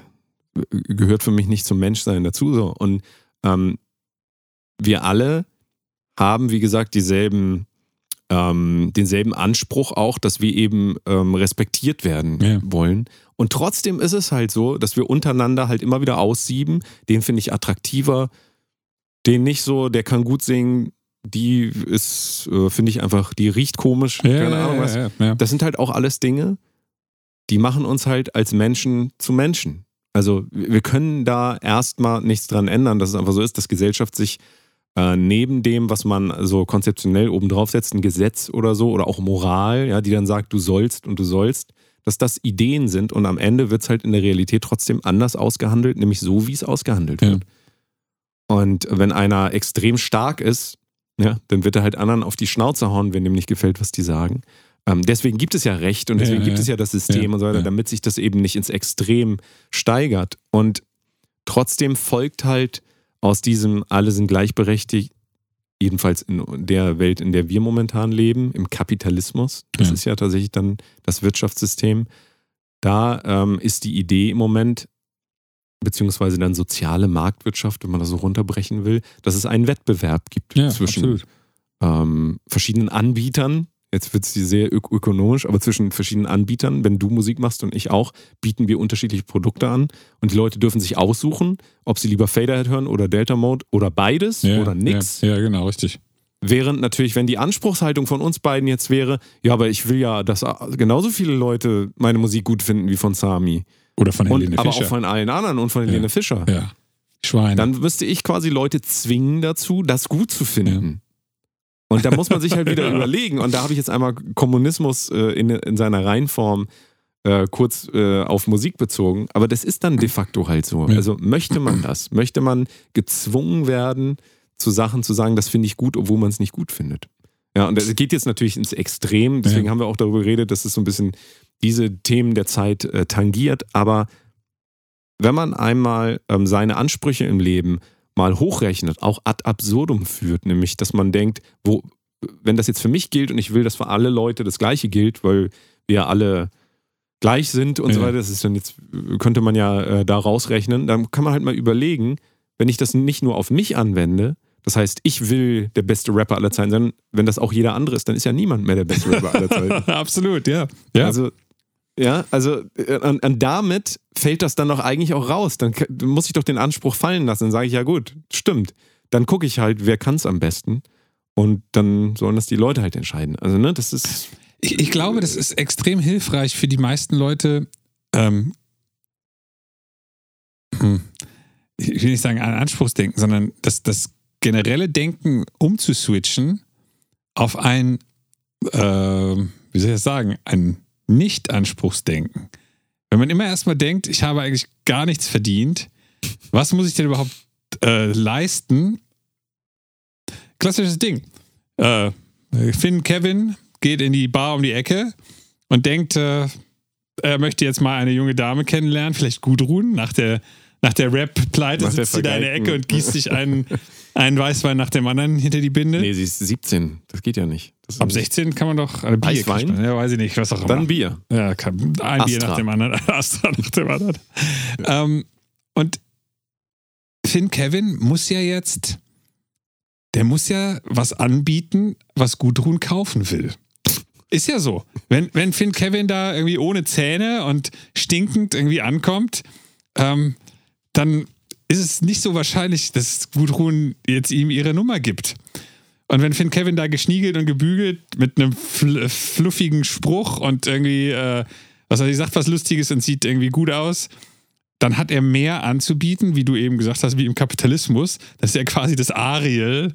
gehört für mich nicht zum Menschsein dazu. So. Und ähm, wir alle haben, wie gesagt, dieselben, ähm, denselben Anspruch auch, dass wir eben ähm, respektiert werden Ja. wollen. Und trotzdem ist es halt so, dass wir untereinander halt immer wieder aussieben. Den finde ich attraktiver, den nicht so, der kann gut singen, die ist, äh, finde ich einfach, die riecht komisch, keine Ahnung was. ja, ja. Das sind halt auch alles Dinge, die machen uns halt als Menschen zu Menschen. Also wir können da erstmal nichts dran ändern, dass es einfach so ist, dass Gesellschaft sich äh, neben dem, was man so konzeptionell obendrauf setzt, ein Gesetz oder so oder auch Moral, ja, die dann sagt, du sollst und du sollst, dass das Ideen sind und am Ende wird es halt in der Realität trotzdem anders ausgehandelt, nämlich so, wie es ausgehandelt Ja. wird. Und wenn einer extrem stark ist, ja, dann wird er halt anderen auf die Schnauze hauen, wenn dem nicht gefällt, was die sagen. Ähm, deswegen gibt es ja Recht und deswegen Ja, gibt es ja das System und so weiter, damit sich das eben nicht ins Extrem steigert. Und trotzdem folgt halt aus diesem, alle sind gleichberechtigt, jedenfalls in der Welt, in der wir momentan leben, im Kapitalismus. Das Ja. ist ja tatsächlich dann das Wirtschaftssystem. Da ähm, ist die Idee im Moment, beziehungsweise dann soziale Marktwirtschaft, wenn man das so runterbrechen will, dass es einen Wettbewerb gibt Ja, zwischen ähm, verschiedenen Anbietern. Jetzt wird sie sehr ök ökonomisch, aber zwischen verschiedenen Anbietern, wenn du Musik machst und ich auch, bieten wir unterschiedliche Produkte an und die Leute dürfen sich aussuchen, ob sie lieber Faderhead hören oder Delta Mode oder beides Ja, oder nix. Ja, ja, genau, richtig. Während natürlich, wenn die Anspruchshaltung von uns beiden jetzt wäre, ja, aber ich will ja, dass genauso viele Leute meine Musik gut finden wie von Sami. Oder von Und, Helene aber Fischer. auch von allen anderen und von Helene Fischer. ja. Schweine. Dann müsste ich quasi Leute zwingen dazu, das gut zu finden. Und da muss man sich halt wieder überlegen. Und da habe ich jetzt einmal Kommunismus äh, in, in seiner Reinform äh, kurz äh, auf Musik bezogen. Aber das ist dann de facto halt so. Ja. Also möchte man das? Möchte man gezwungen werden, zu Sachen zu sagen, das finde ich gut, obwohl man es nicht gut findet? Ja, und das geht jetzt natürlich ins Extrem. Deswegen Ja. haben wir auch darüber geredet, dass es so ein bisschen diese Themen der Zeit äh, tangiert. Aber wenn man einmal ähm, seine Ansprüche im Leben mal hochrechnet, auch ad absurdum führt, nämlich dass man denkt, wo, wenn das jetzt für mich gilt und ich will, dass für alle Leute das Gleiche gilt, weil wir alle gleich sind und so Ja. weiter, das ist dann jetzt, könnte man ja äh, da rausrechnen, dann kann man halt mal überlegen, wenn ich das nicht nur auf mich anwende, das heißt, ich will der beste Rapper aller Zeiten sein, wenn das auch jeder andere ist, dann ist ja niemand mehr der beste Rapper aller Zeiten. Absolut, ja. ja. Also, ja, also äh, und, und damit fällt das dann doch eigentlich auch raus. Dann muss ich doch den Anspruch fallen lassen. Dann sage ich, ja gut, stimmt. Dann gucke ich halt, wer kann es am besten. Und dann sollen das die Leute halt entscheiden. Also, ne, das ist. Ich, ich glaube, das ist extrem hilfreich für die meisten Leute. Ähm, hm, ich will nicht sagen an Anspruchsdenken, sondern das, das generelle Denken umzuswitchen auf ein, äh, wie soll ich das sagen, ein Nicht-Anspruchsdenken. Wenn man immer erstmal denkt, ich habe eigentlich gar nichts verdient, was muss ich denn überhaupt äh, leisten? Klassisches Ding. Äh, Finn Kevin geht in die Bar um die Ecke und denkt, äh, er möchte jetzt mal eine junge Dame kennenlernen, vielleicht Gudrun, nach der, nach der Rap-Pleite sitzt sie da in der Ecke und gießt sich einen, einen Weißwein nach dem anderen hinter die Binde. Nee, sie ist 17. Das geht ja nicht. Das Ab nicht- 16 kann man doch ein Bier Eiswein? kriegt man. Ja, weiß ich nicht, was auch immer. Dann Bier. Ja, kann, ein Bier Astra. nach dem anderen, Astra nach dem anderen. Ähm, und Finn Kevin muss ja jetzt, der muss ja was anbieten, was Gudrun kaufen will. Ist ja so. Wenn, wenn Finn Kevin da irgendwie ohne Zähne und stinkend irgendwie ankommt, ähm, dann ist es nicht so wahrscheinlich, dass Gudrun jetzt ihm ihre Nummer gibt. Und wenn Finn Kevin da geschniegelt und gebügelt mit einem fl fluffigen Spruch und irgendwie, äh, was weiß ich, sagt was Lustiges und sieht irgendwie gut aus, dann hat er mehr anzubieten, wie du eben gesagt hast, wie im Kapitalismus. Das ist ja quasi das Ariel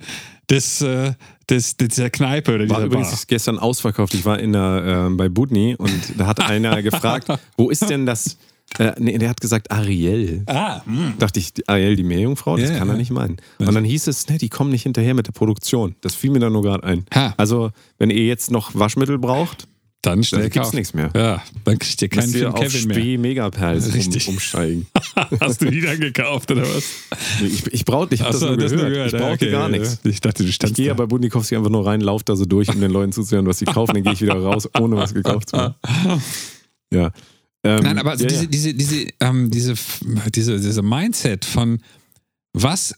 des, äh, des, dieser Kneipe oder War dieser übrigens Bar. gestern ausverkauft. Ich war in der, äh, bei Budni und da hat einer gefragt, wo ist denn das, Äh, nee, der hat gesagt Ariel. Ah, mh. Dachte ich, die- Ariel, die Meerjungfrau, das Ja, kann ja. er nicht meinen. Und dann hieß es, ne, die kommen nicht hinterher mit der Produktion. Das fiel mir dann nur gerade ein. Ha. Also, wenn ihr jetzt noch Waschmittel braucht, dann dann schnell gibt's kaufen. nichts mehr. Ja, dann kriegt ihr keinen Film auf Kevin mehr. Spee Megaperls um, Richtig. umsteigen. Hast du wieder gekauft oder was? Nee, Ich, ich brauche ich hab das, Achso, nur das gehört. gehört. Ich brauchte okay, gar nichts. Ich dachte, du Ich standst gehe ja bei Budnikowski einfach nur rein, laufe da so durch, um den Leuten zuzuhören, was sie kaufen. Dann gehe ich wieder raus, ohne was gekauft zu haben. Ja. Ähm, Nein, aber also ja, diese, ja. diese, diese, ähm, diese, diese, diese Mindset von was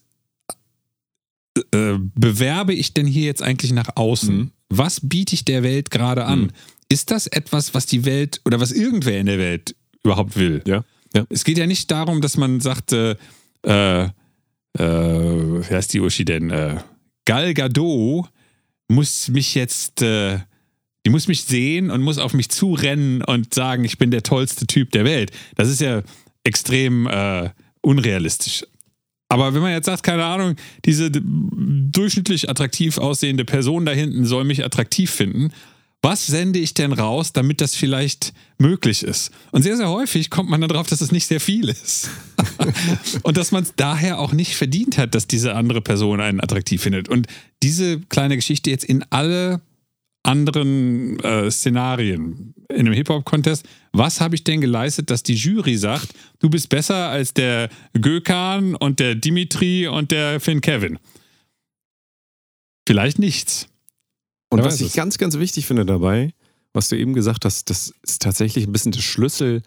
äh, bewerbe ich denn hier jetzt eigentlich nach außen? Mhm. Was biete ich der Welt gerade an? Mhm. Ist das etwas, was die Welt oder was irgendwer in der Welt überhaupt will? Ja, ja. Es geht ja nicht darum, dass man sagt, äh, äh, äh, wie heißt die Uschi denn? Äh, Gal Gadot muss mich jetzt, äh, die muss mich sehen und muss auf mich zurennen und sagen, ich bin der tollste Typ der Welt. Das ist ja extrem äh, unrealistisch. Aber wenn man jetzt sagt, keine Ahnung, diese durchschnittlich attraktiv aussehende Person da hinten soll mich attraktiv finden, was sende ich denn raus, damit das vielleicht möglich ist? Und sehr, sehr häufig kommt man darauf, dass es nicht sehr viel ist. und dass man es daher auch nicht verdient hat, dass diese andere Person einen attraktiv findet. Und diese kleine Geschichte jetzt in alle anderen äh, Szenarien in einem Hip-Hop-Contest, was habe ich denn geleistet, dass die Jury sagt, du bist besser als der Gökhan und der Dimitri und der Finn Kevin? Vielleicht nichts. Und was ich es. ganz, ganz wichtig finde dabei, was du eben gesagt hast, das ist tatsächlich ein bisschen der Schlüssel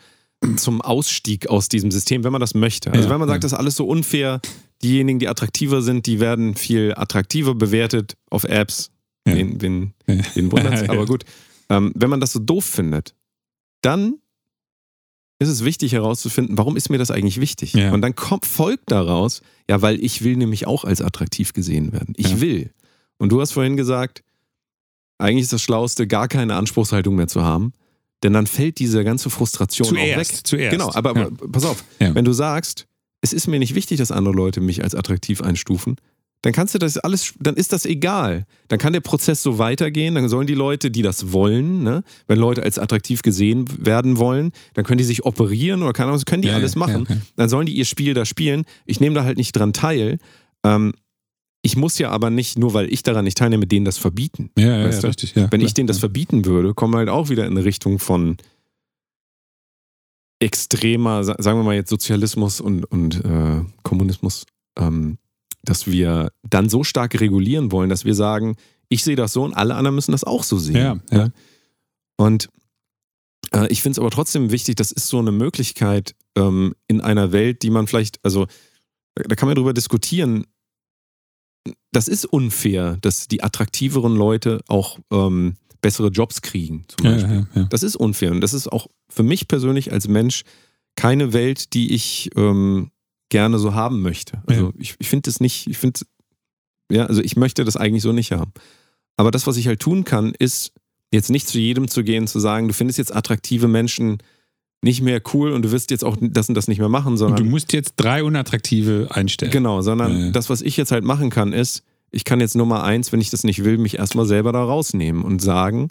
zum Ausstieg aus diesem System, wenn man das möchte. Also Ja, wenn man sagt, ja. das ist alles so unfair, diejenigen, die attraktiver sind, die werden viel attraktiver bewertet auf Apps. Ja. Wen, wen, wen wundert's? Aber gut, ähm, wenn man das so doof findet, dann ist es wichtig herauszufinden, warum ist mir das eigentlich wichtig? Ja. Und dann kommt, folgt daraus, ja, weil ich will nämlich auch als attraktiv gesehen werden. Ich Ja. will. Und du hast vorhin gesagt, eigentlich ist das Schlauste, gar keine Anspruchshaltung mehr zu haben, denn dann fällt diese ganze Frustration auch weg. Zuerst, zuerst. Genau, aber, Ja. pass auf, wenn du sagst, es ist mir nicht wichtig, dass andere Leute mich als attraktiv einstufen, dann kannst du das alles, dann ist das egal. Dann kann der Prozess so weitergehen, dann sollen die Leute, die das wollen, ne, wenn Leute als attraktiv gesehen werden wollen, dann können die sich operieren oder keine Ahnung, das können die Ja, alles ja, machen. ja, ja. Dann sollen die ihr Spiel da spielen. Ich nehme da halt nicht dran teil. Ähm, ich muss ja aber nicht, nur weil ich daran nicht teilnehme, denen das verbieten. Ja, ja, ja richtig. Ja, Wenn ich klar. denen das verbieten würde, kommen wir halt auch wieder in eine Richtung von extremer, sa- sagen wir mal jetzt Sozialismus und, und äh, Kommunismus, ähm, dass wir dann so stark regulieren wollen, dass wir sagen, ich sehe das so und alle anderen müssen das auch so sehen. Ja, ja. Und äh, ich finde es aber trotzdem wichtig, das ist so eine Möglichkeit ähm, in einer Welt, die man vielleicht, also da kann man drüber diskutieren, das ist unfair, dass die attraktiveren Leute auch ähm, bessere Jobs kriegen, zum Ja, Beispiel. ja, ja. Das ist unfair und das ist auch für mich persönlich als Mensch keine Welt, die ich ähm, gerne so haben möchte. Also Ja. ich, ich finde es nicht, ich finde, ja, also ich möchte das eigentlich so nicht haben. Aber das, was ich halt tun kann, ist jetzt nicht zu jedem zu gehen, zu sagen, du findest jetzt attraktive Menschen nicht mehr cool und du wirst jetzt auch das und das nicht mehr machen, Und sondern du musst jetzt drei unattraktive einstellen. Genau, sondern Ja, ja. das, was ich jetzt halt machen kann, ist, ich kann jetzt Nummer eins, wenn ich das nicht will, mich erstmal selber da rausnehmen und sagen,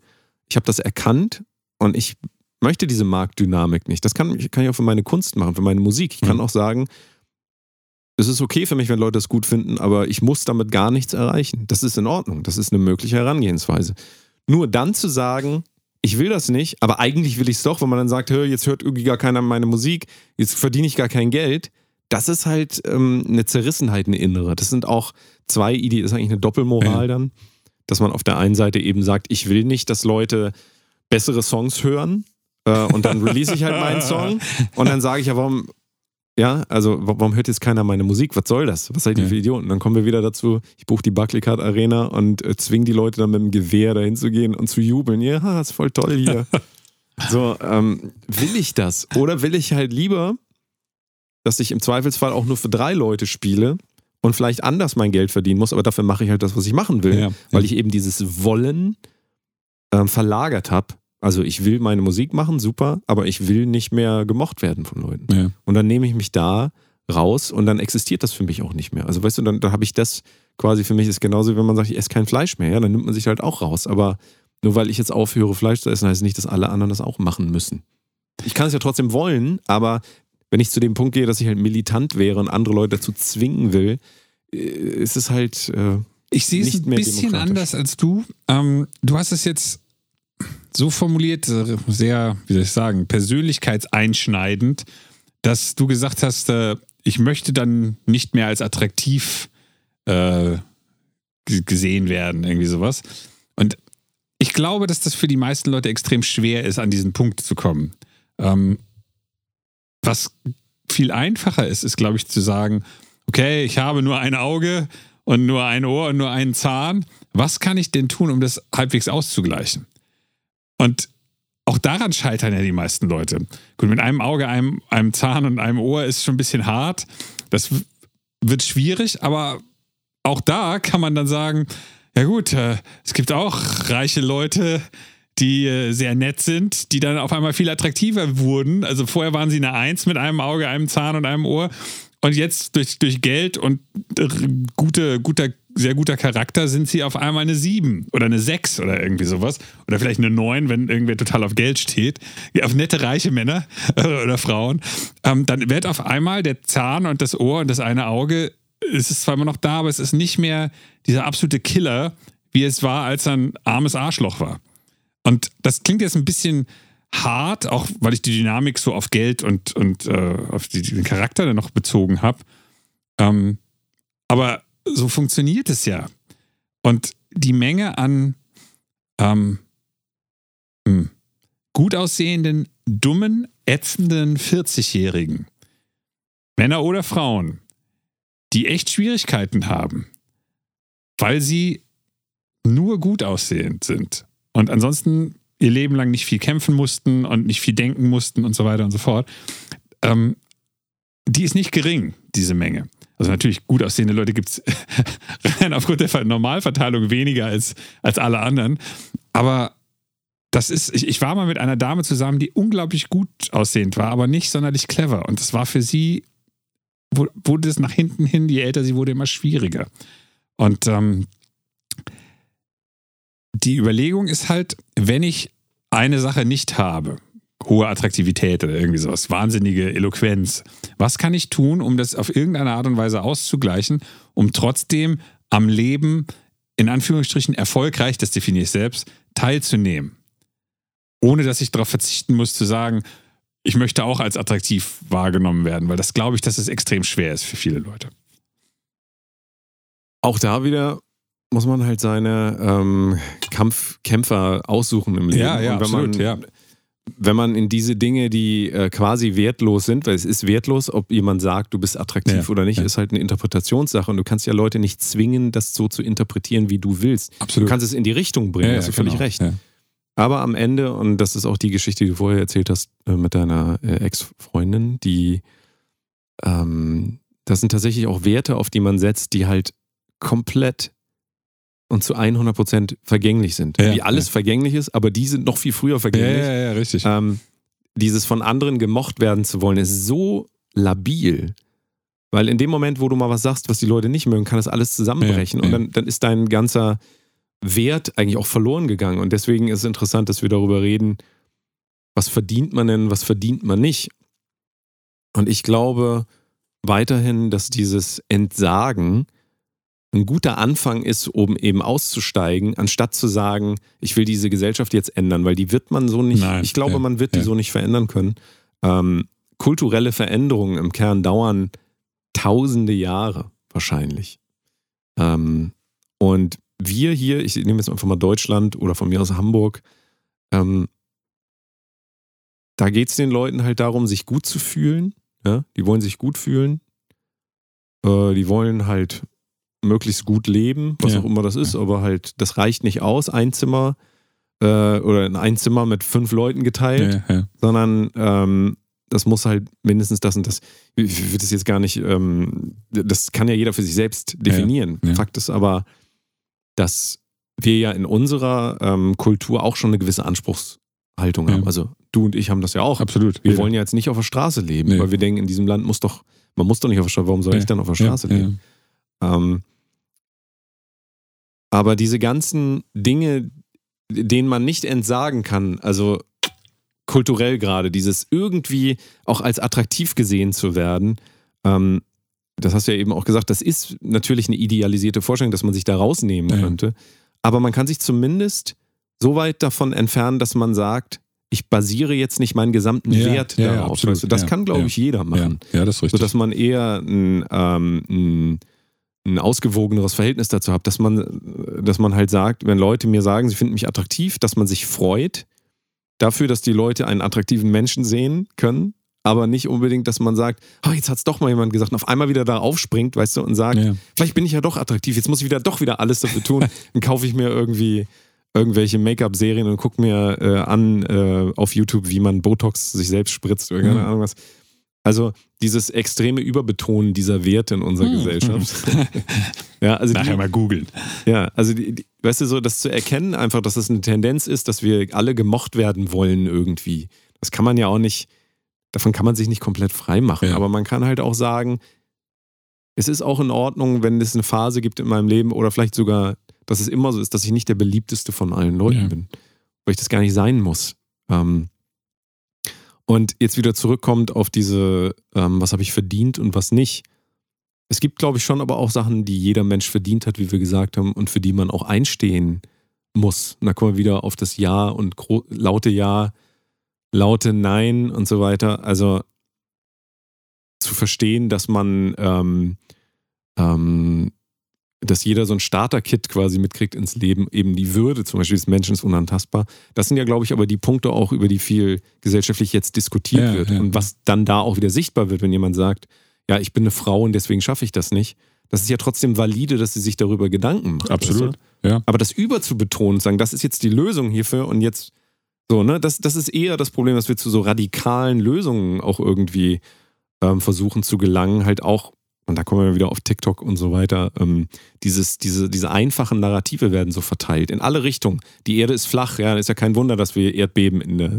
ich habe das erkannt und ich möchte diese Marktdynamik nicht. Das kann, kann ich auch für meine Kunst machen, für meine Musik. Ich kann Mhm. auch sagen, es ist okay für mich, wenn Leute das gut finden, aber ich muss damit gar nichts erreichen. Das ist in Ordnung. Das ist eine mögliche Herangehensweise. Nur dann zu sagen, ich will das nicht, aber eigentlich will ich es doch, wenn man dann sagt, hör, jetzt hört irgendwie gar keiner meine Musik, jetzt verdiene ich gar kein Geld. Das ist halt ähm, eine Zerrissenheit, eine innere. Das sind auch zwei Ideen, das ist eigentlich eine Doppelmoral Ja. dann, dass man auf der einen Seite eben sagt, ich will nicht, dass Leute bessere Songs hören äh, und dann release ich halt meinen Song und dann sage ich ja, warum, ja, also wa- warum hört jetzt keiner meine Musik? Was soll das? Was seid ihr Ja. für Idioten? Dann kommen wir wieder dazu, ich buche die Barclaycard Arena und äh, zwinge die Leute dann mit dem Gewehr dahin zu gehen und zu jubeln. Ja, ist voll toll hier. so, ähm, will ich das? Oder will ich halt lieber, dass ich im Zweifelsfall auch nur für drei Leute spiele und vielleicht anders mein Geld verdienen muss, aber dafür mache ich halt das, was ich machen will, Ja, weil ich eben dieses Wollen ähm, verlagert habe. Also ich will meine Musik machen, super, aber ich will nicht mehr gemocht werden von Leuten. Ja. Und dann nehme ich mich da raus und dann existiert das für mich auch nicht mehr. Also weißt du, dann, dann habe ich das quasi für mich ist genauso, wenn man sagt, ich esse kein Fleisch mehr, ja, dann nimmt man sich halt auch raus. Aber nur weil ich jetzt aufhöre, Fleisch zu essen, heißt nicht, dass alle anderen das auch machen müssen. ich kann es ja trotzdem wollen, aber wenn ich zu dem Punkt gehe, dass ich halt militant wäre und andere Leute dazu zwingen will, äh, ist es halt. Äh, ich sehe es ein bisschen anders als du. Ähm, du hast es jetzt so formuliert, äh, sehr, wie soll ich sagen, persönlichkeitseinschneidend, dass du gesagt hast, äh, ich möchte dann nicht mehr als attraktiv äh, gesehen werden, irgendwie sowas. Und ich glaube, dass das für die meisten Leute extrem schwer ist, an diesen Punkt zu kommen. Ähm, was viel einfacher ist, ist, glaube ich, zu sagen, okay, ich habe nur ein Auge und nur ein Ohr und nur einen Zahn. Was kann ich denn tun, um das halbwegs auszugleichen? Und auch daran scheitern ja die meisten Leute. Gut, mit einem Auge, einem, einem Zahn und einem Ohr ist schon ein bisschen hart. Das wird schwierig, aber auch da kann man dann sagen, ja gut, äh, es gibt auch reiche Leute, die äh, sehr nett sind, die dann auf einmal viel attraktiver wurden. Also vorher waren sie eine Eins mit einem Auge, einem Zahn und einem Ohr. Und jetzt durch, durch Geld und äh, gute, guter, sehr guter Charakter sind sie auf einmal eine Sieben oder eine Sechs oder irgendwie sowas. Oder vielleicht eine Neun, wenn irgendwer total auf Geld steht. Auf nette, reiche Männer äh, oder Frauen. Ähm, dann wird auf einmal der Zahn und das Ohr und das eine Auge, es ist zwar immer noch da, aber es ist nicht mehr dieser absolute Killer, wie es war, als er ein armes Arschloch war. Und das klingt jetzt ein bisschen hart, auch weil ich die Dynamik so auf Geld und, und äh, auf die, den Charakter dann noch bezogen habe. Ähm, aber so funktioniert es ja. Und die Menge an ähm, hm, gut aussehenden, dummen, ätzenden 40-Jährigen, Männer oder Frauen, die echt Schwierigkeiten haben, weil sie nur gut aussehend sind und ansonsten ihr Leben lang nicht viel kämpfen mussten und nicht viel denken mussten und so weiter und so fort, ähm, die ist nicht gering, diese Menge. Also natürlich gut aussehende Leute gibt es aufgrund der Normalverteilung weniger als, als alle anderen. Aber das ist, ich, ich war mal mit einer Dame zusammen, die unglaublich gut aussehend war, aber nicht sonderlich clever. Und das war für sie, wurde es nach hinten hin, je älter sie wurde, immer schwieriger. Und ähm, die Überlegung ist halt, wenn ich eine Sache nicht habe, hohe Attraktivität oder irgendwie sowas, wahnsinnige Eloquenz, was kann ich tun, um das auf irgendeine Art und Weise auszugleichen, um trotzdem am Leben in Anführungsstrichen erfolgreich, das definiere ich selbst, teilzunehmen? Ohne dass ich darauf verzichten muss zu sagen, ich möchte auch als attraktiv wahrgenommen werden, weil das glaube ich, dass es extrem schwer ist für viele Leute. Auch da wieder muss man halt seine ähm, Kampf Kämpfer aussuchen im Leben. Ja, ja, absolut, man, ja. Wenn man in diese Dinge, die äh, quasi wertlos sind, weil es ist wertlos, ob jemand sagt, du bist attraktiv Ja, oder nicht, ja. ist halt eine Interpretationssache und du kannst ja Leute nicht zwingen, das so zu interpretieren, wie du willst. Absolut. Du kannst es in die Richtung bringen, hast du völlig genau. recht. Ja. Aber am Ende, und das ist auch die Geschichte, die du vorher erzählt hast äh, mit deiner äh, Ex-Freundin, die, ähm, das sind tatsächlich auch Werte, auf die man setzt, die halt komplett und zu 100 Prozent vergänglich sind. Ja, wie alles ja. vergänglich ist, aber die sind noch viel früher Ja, vergänglich. ja, ja, richtig. Ähm, dieses von anderen gemocht werden zu wollen, ist so labil. Weil in dem Moment, wo du mal was sagst, was die Leute nicht mögen, kann das alles zusammenbrechen. Ja, und ja. dann, dann ist dein ganzer Wert eigentlich auch verloren gegangen. Und deswegen ist es interessant, dass wir darüber reden, was verdient man denn, was verdient man nicht. Und ich glaube weiterhin, dass dieses Entsagen ein guter Anfang ist, um eben auszusteigen, anstatt zu sagen, ich will diese Gesellschaft jetzt ändern, weil die wird man so nicht, Nein, ich glaube, ja, man wird die ja. so nicht verändern können. Ähm, kulturelle Veränderungen im Kern dauern tausende Jahre wahrscheinlich. Ähm, und wir hier, ich nehme jetzt einfach mal Deutschland oder von mir aus Hamburg, ähm, da geht es den Leuten halt darum, sich gut zu fühlen. Ja? Die wollen sich gut fühlen. Äh, die wollen halt möglichst gut leben, was Ja. auch immer das ist, aber halt, das reicht nicht aus, ein Zimmer äh, oder in ein Zimmer mit fünf Leuten geteilt, ja, sondern ähm, das muss halt mindestens das und das. Ich würde es jetzt gar nicht, ähm, das kann ja jeder für sich selbst definieren. Fakt ist aber, dass wir ja in unserer ähm, Kultur auch schon eine gewisse Anspruchshaltung haben. Also du und ich haben das ja auch. Absolut. Wir Jeder. wollen ja jetzt nicht auf der Straße leben, Nee. weil wir denken, in diesem Land muss doch, man muss doch nicht auf der Straße, warum soll ich dann auf der Straße leben? Ähm, aber diese ganzen Dinge, denen man nicht entsagen kann, also kulturell gerade, dieses irgendwie auch als attraktiv gesehen zu werden. Ähm, das hast du ja eben auch gesagt, das ist natürlich eine idealisierte Vorstellung, dass man sich da rausnehmen Ja. könnte. Aber man kann sich zumindest so weit davon entfernen, dass man sagt, ich basiere jetzt nicht meinen gesamten Ja, Wert ja, darauf. absolut. Das kann, glaube ich, jeder machen. Ja, ja, das ist richtig. Sodass man eher ein, ähm, ein, ein ausgewogeneres Verhältnis dazu hat, dass man, dass man halt sagt, wenn Leute mir sagen, sie finden mich attraktiv, dass man sich freut dafür, dass die Leute einen attraktiven Menschen sehen können, aber nicht unbedingt, dass man sagt, oh, jetzt hat es doch mal jemand gesagt und auf einmal wieder da aufspringt, weißt du, und sagt, Ja. vielleicht bin ich ja doch attraktiv, jetzt muss ich wieder doch wieder alles dafür tun, dann kaufe ich mir irgendwie irgendwelche Make-up-Serien und gucke mir äh, an äh, auf YouTube, wie man Botox sich selbst spritzt oder keine Mhm. Ahnung was. Also dieses extreme Überbetonen dieser Werte in unserer Mhm. Gesellschaft. ja, also Nachher die, mal googeln. ja, also die, die, weißt du so, das zu erkennen einfach, dass das eine Tendenz ist, dass wir alle gemocht werden wollen irgendwie. Das kann man ja auch nicht, davon kann man sich nicht komplett frei machen. Ja. Aber man kann halt auch sagen, es ist auch in Ordnung, wenn es eine Phase gibt in meinem Leben oder vielleicht sogar, dass es immer so ist, dass ich nicht der beliebteste von allen Leuten Ja. bin. Weil ich das gar nicht sein muss. Ähm, und jetzt wieder zurückkommt auf diese, ähm, was habe ich verdient und was nicht. Es gibt, glaube ich, schon aber auch Sachen, die jeder Mensch verdient hat, wie wir gesagt haben, und für die man auch einstehen muss. Und da kommen wir wieder auf das Ja und laute Ja, laute Nein und so weiter. Also zu verstehen, dass man, ähm, ähm, dass jeder so ein Starter-Kit quasi mitkriegt ins Leben, eben die Würde zum Beispiel des Menschen ist unantastbar. Das sind ja, glaube ich, aber die Punkte auch, über die viel gesellschaftlich jetzt diskutiert Ja, wird. ja. Und was dann da auch wieder sichtbar wird, wenn jemand sagt, ja, ich bin eine Frau und deswegen schaffe ich das nicht. Das ist ja trotzdem valide, dass sie sich darüber Gedanken macht. Absolut. Ja. Aber das überzubetonen, und sagen, das ist jetzt die Lösung hierfür und jetzt so, ne, das, das ist eher das Problem, dass wir zu so radikalen Lösungen auch irgendwie ähm, versuchen zu gelangen, halt auch, und da kommen wir wieder auf TikTok und so weiter, ähm, dieses, diese, diese einfachen Narrative werden so verteilt in alle Richtungen. Die Erde ist flach, ja, ist ja kein Wunder, dass wir Erdbeben in der,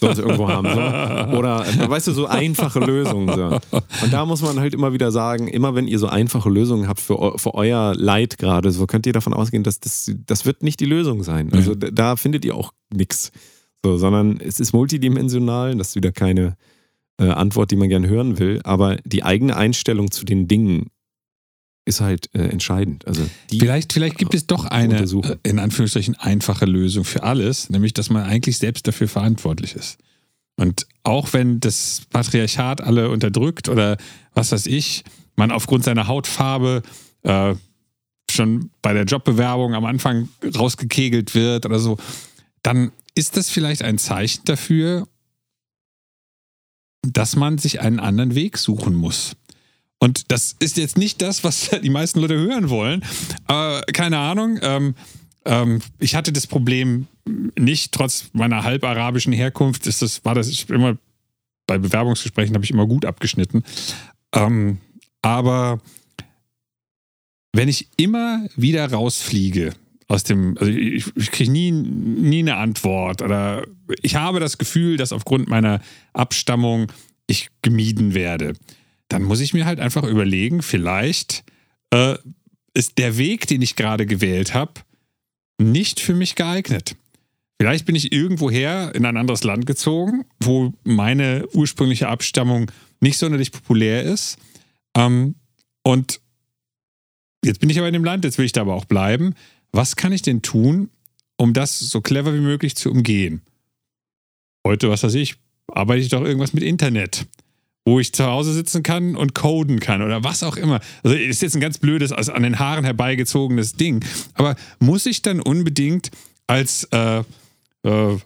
sonst irgendwo haben. So. Oder, äh, weißt du, so einfache Lösungen. So. Und da muss man halt immer wieder sagen, immer wenn ihr so einfache Lösungen habt für, für euer Leid gerade, so könnt ihr davon ausgehen, dass das, das wird nicht die Lösung sein. Also da, da findet ihr auch nichts. So, sondern es ist multidimensional, das ist wieder keine äh, Antwort, die man gern hören will, aber die eigene Einstellung zu den Dingen ist halt äh, entscheidend. Also Vielleicht, vielleicht gibt es doch eine, äh, in Anführungsstrichen, einfache Lösung für alles, nämlich, dass man eigentlich selbst dafür verantwortlich ist. Und auch wenn das Patriarchat alle unterdrückt oder was weiß ich, man aufgrund seiner Hautfarbe äh, schon bei der Jobbewerbung am Anfang rausgekegelt wird oder so, dann ist das vielleicht ein Zeichen dafür, dass man sich einen anderen Weg suchen muss. Und das ist jetzt nicht das, was die meisten Leute hören wollen. Aber keine Ahnung. Ähm, ähm, ich hatte das Problem nicht, trotz meiner halbarabischen Herkunft. Ist das, war das immer bei Bewerbungsgesprächen habe ich immer gut abgeschnitten. Ähm, aber wenn ich immer wieder rausfliege aus dem, also ich, ich kriege nie, nie eine Antwort oder ich habe das Gefühl, dass aufgrund meiner Abstammung ich gemieden werde, dann muss ich mir halt einfach überlegen, vielleicht äh, ist der Weg, den ich gerade gewählt habe, nicht für mich geeignet. Vielleicht bin ich irgendwoher in ein anderes Land gezogen, wo meine ursprüngliche Abstammung nicht sonderlich populär ist. Ähm, und jetzt bin ich aber in dem Land, jetzt will ich da aber auch bleiben. Was kann ich denn tun, um das so clever wie möglich zu umgehen? Heute, was weiß ich, arbeite ich doch irgendwas mit Internet, wo ich zu Hause sitzen kann und coden kann oder was auch immer. Also ist jetzt ein ganz blödes, also an den Haaren herbeigezogenes Ding. Aber muss ich dann unbedingt als, äh, äh,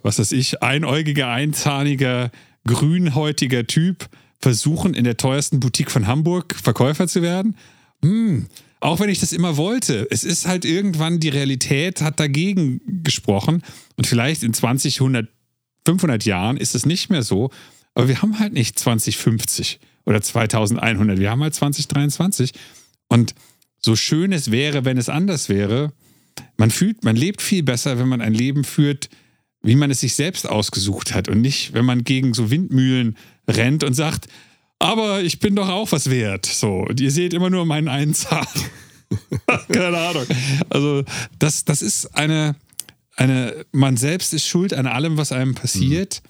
was weiß ich, einäugiger, einzahniger, grünhäutiger Typ versuchen, in der teuersten Boutique von Hamburg Verkäufer zu werden? Hm, auch wenn ich das immer wollte. Es ist halt irgendwann, die Realität hat dagegen gesprochen. Und vielleicht in 20, 100, 500 Jahren ist es nicht mehr so. Aber wir haben halt nicht 2050 oder 2100. Wir haben halt 2023. Und so schön es wäre, wenn es anders wäre, man fühlt, man lebt viel besser, wenn man ein Leben führt, wie man es sich selbst ausgesucht hat und nicht, wenn man gegen so Windmühlen rennt und sagt, aber ich bin doch auch was wert. So, und ihr seht immer nur meinen einen Zahn. Keine Ahnung. Also, das, das ist eine, eine, man selbst ist schuld an allem, was einem passiert.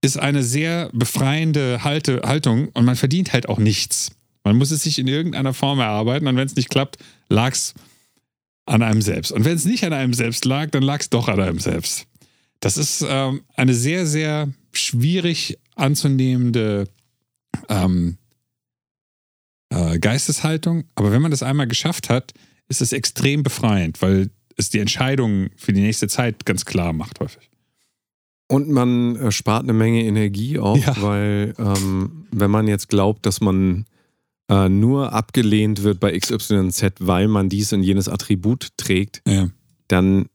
ist eine sehr befreiende Halte, Haltung und man verdient halt auch nichts. Man muss es sich in irgendeiner Form erarbeiten und wenn es nicht klappt, lag es an einem selbst. Und wenn es nicht an einem selbst lag, dann lag es doch an einem selbst. Das ist ähm, eine sehr, sehr schwierig anzunehmende ähm, äh, Geisteshaltung. Aber wenn man das einmal geschafft hat, ist es extrem befreiend, weil es die Entscheidung für die nächste Zeit ganz klar macht, häufig. Und man äh, spart eine Menge Energie auch, Ja. weil ähm, wenn man jetzt glaubt, dass man äh, nur abgelehnt wird bei XYZ, weil man dies und jenes Attribut trägt, Ja. dann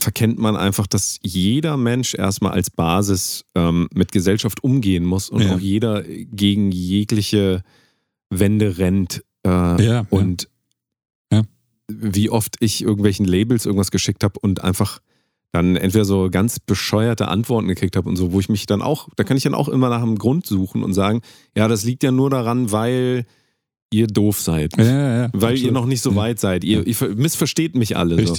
verkennt man einfach, dass jeder Mensch erstmal als Basis ähm, mit Gesellschaft umgehen muss und Ja. auch jeder gegen jegliche Wände rennt. Äh, ja. und Ja. wie oft ich irgendwelchen Labels irgendwas geschickt habe und einfach dann entweder so ganz bescheuerte Antworten gekriegt habe und so, wo ich mich dann auch, da kann ich dann auch immer nach einem Grund suchen und sagen, ja, das liegt ja nur daran, weil ihr doof seid. ja, ja, ja. Weil ihr Absolut. noch nicht so weit seid. Ihr, ihr ver- missversteht mich alle. So.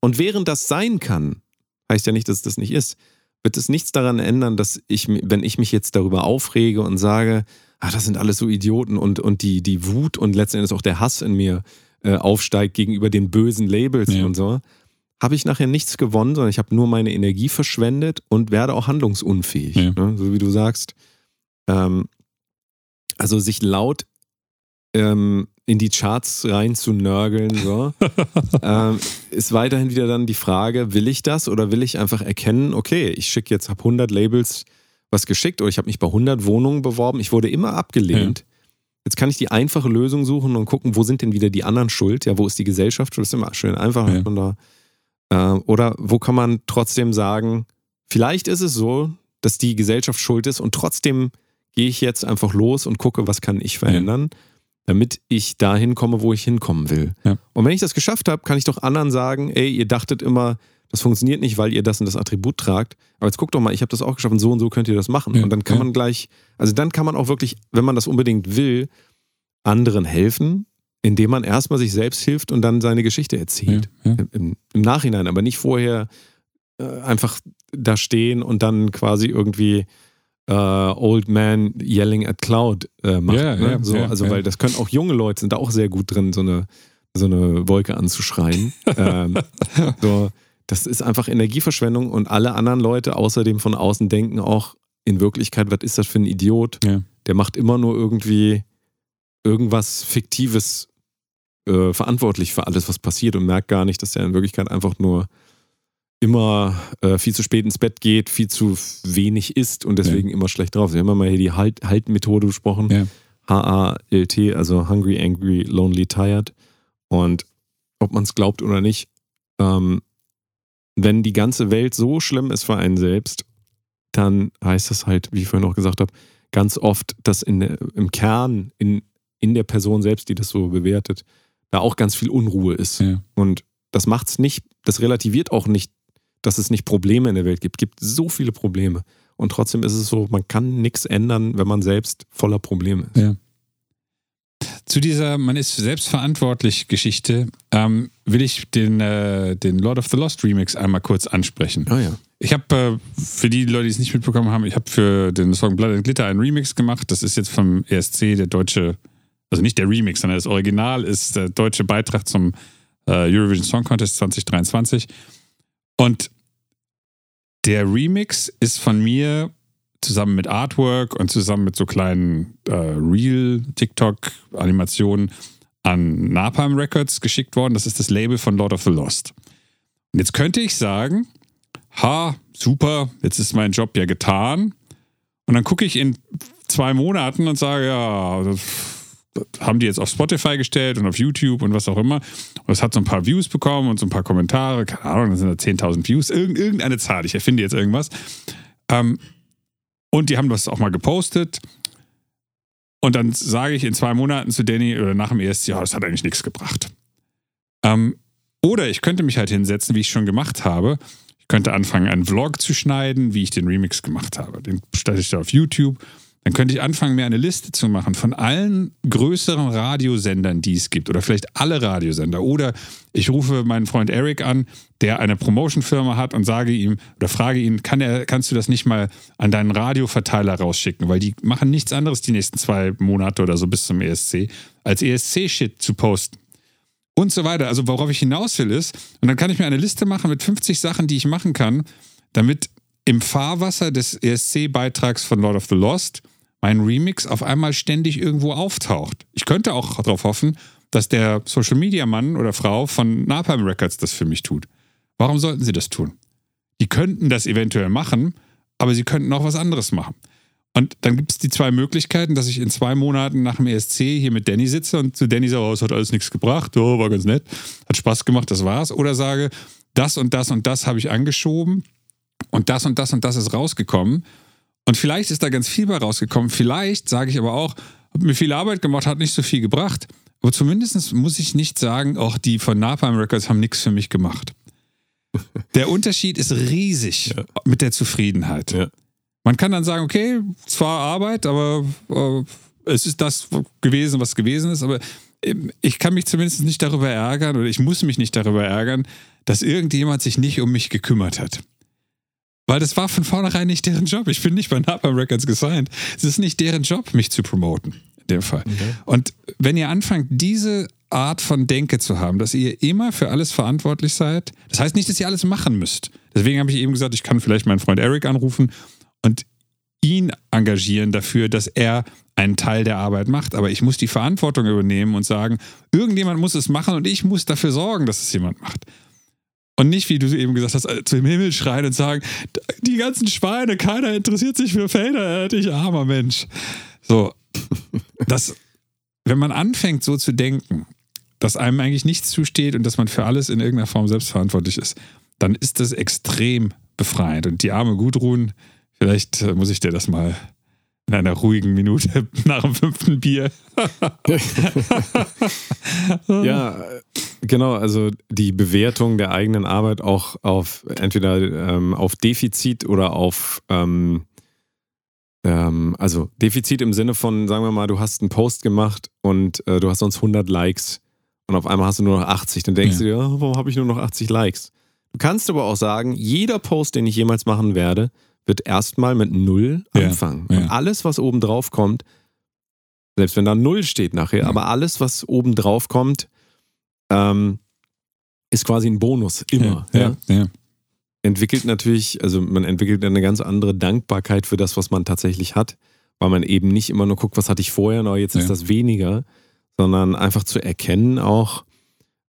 Und während das sein kann, heißt ja nicht, dass es das nicht ist, wird es nichts daran ändern, dass ich, wenn ich mich jetzt darüber aufrege und sage, ah, das sind alles so Idioten und, und die, die Wut und letzten Endes auch der Hass in mir äh, aufsteigt gegenüber den bösen Labels Ja. und so, habe ich nachher nichts gewonnen, sondern ich habe nur meine Energie verschwendet und werde auch handlungsunfähig. Ja. Ne? So wie du sagst. Ähm, also sich laut ähm, in die Charts rein zu nörgeln, so, ähm, ist weiterhin wieder dann die Frage, will ich das oder will ich einfach erkennen, okay, ich schicke jetzt, habe 100 Labels was geschickt oder ich habe mich bei 100 Wohnungen beworben, ich wurde immer abgelehnt. Jetzt kann ich die einfache Lösung suchen und gucken, wo sind denn wieder die anderen schuld? Ja, wo ist die Gesellschaft? Das ist immer schön einfach. Ja. Da, äh, oder wo kann man trotzdem sagen, vielleicht ist es so, dass die Gesellschaft schuld ist und trotzdem gehe ich jetzt einfach los und gucke, was kann ich verändern, damit ich dahin komme, wo ich hinkommen will. Ja. Und wenn ich das geschafft habe, kann ich doch anderen sagen, ey, ihr dachtet immer, das funktioniert nicht, weil ihr das und das Attribut tragt. Aber jetzt guckt doch mal, ich habe das auch geschafft und so und so könnt ihr das machen. Ja, Und dann kann ja. man gleich, also dann kann man auch wirklich, wenn man das unbedingt will, anderen helfen, indem man erstmal sich selbst hilft und dann seine Geschichte erzählt. Ja. Im, Im Nachhinein, aber nicht vorher äh, einfach da stehen und dann quasi irgendwie äh, Old Man Yelling at Cloud äh, macht. Ja, ne? ja, so, ja, also, weil das können auch junge Leute, sind da auch sehr gut drin, so eine, so eine Wolke anzuschreien. ähm, so, das ist einfach Energieverschwendung und alle anderen Leute außerdem von außen denken auch, in Wirklichkeit, was ist das für ein Idiot? Der macht immer nur irgendwie irgendwas Fiktives äh, verantwortlich für alles, was passiert und merkt gar nicht, dass er in Wirklichkeit einfach nur immer äh, viel zu spät ins Bett geht, viel zu wenig isst und deswegen immer schlecht drauf. Wir haben ja mal hier die Halt- Halt-Methode besprochen. Ja. H-A-L-T, also Hungry, Angry, Lonely, Tired. Und ob man es glaubt oder nicht, ähm, wenn die ganze Welt so schlimm ist für einen selbst, dann heißt das halt, wie ich vorhin auch gesagt habe, ganz oft, dass in im Kern, in, in der Person selbst, die das so bewertet, da auch ganz viel Unruhe ist. Ja. Und das macht's nicht, das relativiert auch nicht, dass es nicht Probleme in der Welt gibt. Es gibt so viele Probleme. Und trotzdem ist es so, man kann nichts ändern, wenn man selbst voller Probleme ist. Ja. Zu dieser Man ist selbstverantwortlich Geschichte ähm, will ich den, äh, den Lord of the Lost Remix einmal kurz ansprechen. Ah ja. Ich habe, äh, für die Leute, die es nicht mitbekommen haben, ich habe für den Song Blood and Glitter einen Remix gemacht. Das ist jetzt vom ESC, der deutsche, also nicht der Remix, sondern das Original ist der deutsche Beitrag zum äh, Eurovision Song Contest 2023. Und der Remix ist von mir zusammen mit Artwork und zusammen mit so kleinen äh, Real-TikTok-Animationen an Napalm Records geschickt worden. Das ist das Label von Lord of the Lost. Und jetzt könnte ich sagen, ha, super, jetzt ist mein Job ja getan. Und dann gucke ich in zwei Monaten und sage, ja, das, haben die jetzt auf Spotify gestellt und auf YouTube und was auch immer. Und es hat so ein paar Views bekommen und so ein paar Kommentare, keine Ahnung, dann sind da 10.000 Views, Irgend, irgendeine Zahl, ich erfinde jetzt irgendwas. Ähm, und die haben das auch mal gepostet. Und dann sage ich in zwei Monaten zu Danny oder nach dem ESC, ja, das hat eigentlich nichts gebracht. Ähm, oder ich könnte mich halt hinsetzen, wie ich schon gemacht habe. Ich könnte anfangen, einen Vlog zu schneiden, wie ich den Remix gemacht habe. Den stelle ich da auf YouTube. Dann könnte ich anfangen, mir eine Liste zu machen von allen größeren Radiosendern, die es gibt. Oder vielleicht alle Radiosender. Oder ich rufe meinen Freund Eric an, der eine Promotion-Firma hat und sage ihm oder frage ihn, kann er, kannst du das nicht mal an deinen Radioverteiler rausschicken? Weil die machen nichts anderes die nächsten zwei Monate oder so bis zum ESC, als ESC-Shit zu posten. Und so weiter. Also worauf ich hinaus will ist, und dann kann ich mir eine Liste machen mit 50 Sachen, die ich machen kann, damit im Fahrwasser des ESC-Beitrags von Lord of the Lost mein Remix auf einmal ständig irgendwo auftaucht. Ich könnte auch darauf hoffen, dass der Social Media Mann oder Frau von Napalm Records das für mich tut. Warum sollten sie das tun? Die könnten das eventuell machen, aber sie könnten auch was anderes machen. Und dann gibt es die zwei Möglichkeiten, dass ich in zwei Monaten nach dem ESC hier mit Danny sitze und zu Danny sage, oh, es hat alles nichts gebracht, oh, war ganz nett, hat Spaß gemacht, das war's. Oder sage, das und das und das habe ich angeschoben und das und das und das ist rausgekommen. Und vielleicht ist da ganz viel bei rausgekommen. Vielleicht sage ich aber auch, habe mir viel Arbeit gemacht, hat nicht so viel gebracht. Aber zumindest muss ich nicht sagen, auch die von Napalm Records haben nichts für mich gemacht. Der Unterschied ist riesig ja. mit der Zufriedenheit. Ja. Man kann dann sagen, okay, zwar Arbeit, aber äh, es ist das gewesen, was gewesen ist, aber ähm, ich kann mich zumindest nicht darüber ärgern oder ich muss mich nicht darüber ärgern, dass irgendjemand sich nicht um mich gekümmert hat. Weil das war von vornherein nicht deren Job. Ich bin nicht bei Napalm Records gesigned. Es ist nicht deren Job, mich zu promoten. In dem Fall. Okay. Und wenn ihr anfangt, diese Art von Denke zu haben, dass ihr immer für alles verantwortlich seid, das heißt nicht, dass ihr alles machen müsst. Deswegen habe ich eben gesagt, ich kann vielleicht meinen Freund Eric anrufen und ihn engagieren dafür, dass er einen Teil der Arbeit macht. Aber ich muss die Verantwortung übernehmen und sagen, irgendjemand muss es machen und ich muss dafür sorgen, dass es jemand macht. Und nicht, wie du eben gesagt hast, äh, zu dem Himmel schreien und sagen, die ganzen Schweine, keiner interessiert sich für Fader, ich armer Mensch. So, das, wenn man anfängt so zu denken, dass einem eigentlich nichts zusteht und dass man für alles in irgendeiner Form selbstverantwortlich ist, dann ist das extrem befreiend. Und die arme Gudrun, vielleicht äh, muss ich dir das mal in einer ruhigen Minute nach dem fünften Bier. ja, genau. Also die Bewertung der eigenen Arbeit auch auf entweder ähm, auf Defizit oder auf ähm, ähm, also Defizit im Sinne von, sagen wir mal, du hast einen Post gemacht und äh, du hast sonst 100 Likes und auf einmal hast du nur noch 80. Dann denkst ja. du dir, oh, warum habe ich nur noch 80 Likes? Du kannst aber auch sagen, jeder Post, den ich jemals machen werde, wird erstmal mit Null anfangen. Ja, ja. Und alles, was oben drauf kommt, selbst wenn da Null steht nachher, aber alles, was oben drauf kommt, ähm, ist quasi ein Bonus, immer. Entwickelt natürlich, also man entwickelt eine ganz andere Dankbarkeit für das, was man tatsächlich hat, weil man eben nicht immer nur guckt, was hatte ich vorher, aber jetzt ist das weniger, sondern einfach zu erkennen auch,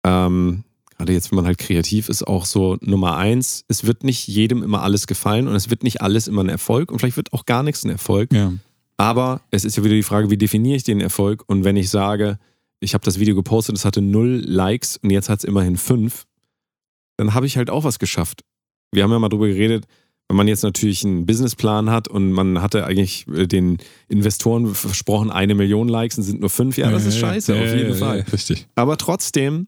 ähm, gerade jetzt, wenn man halt kreativ ist, auch so Nummer eins, es wird nicht jedem immer alles gefallen und es wird nicht alles immer ein Erfolg und vielleicht wird auch gar nichts ein Erfolg. Ja. Aber es ist ja wieder die Frage, wie definiere ich den Erfolg? Und wenn ich sage, ich habe das Video gepostet, es hatte null Likes und jetzt hat es immerhin fünf, dann habe ich halt auch was geschafft. Wir haben ja mal drüber geredet, wenn man jetzt natürlich einen Businessplan hat und man hatte eigentlich äh, den Investoren versprochen, eine Million Likes und sind nur fünf, ja, das ist scheiße, auf jeden Fall. Richtig. Aber trotzdem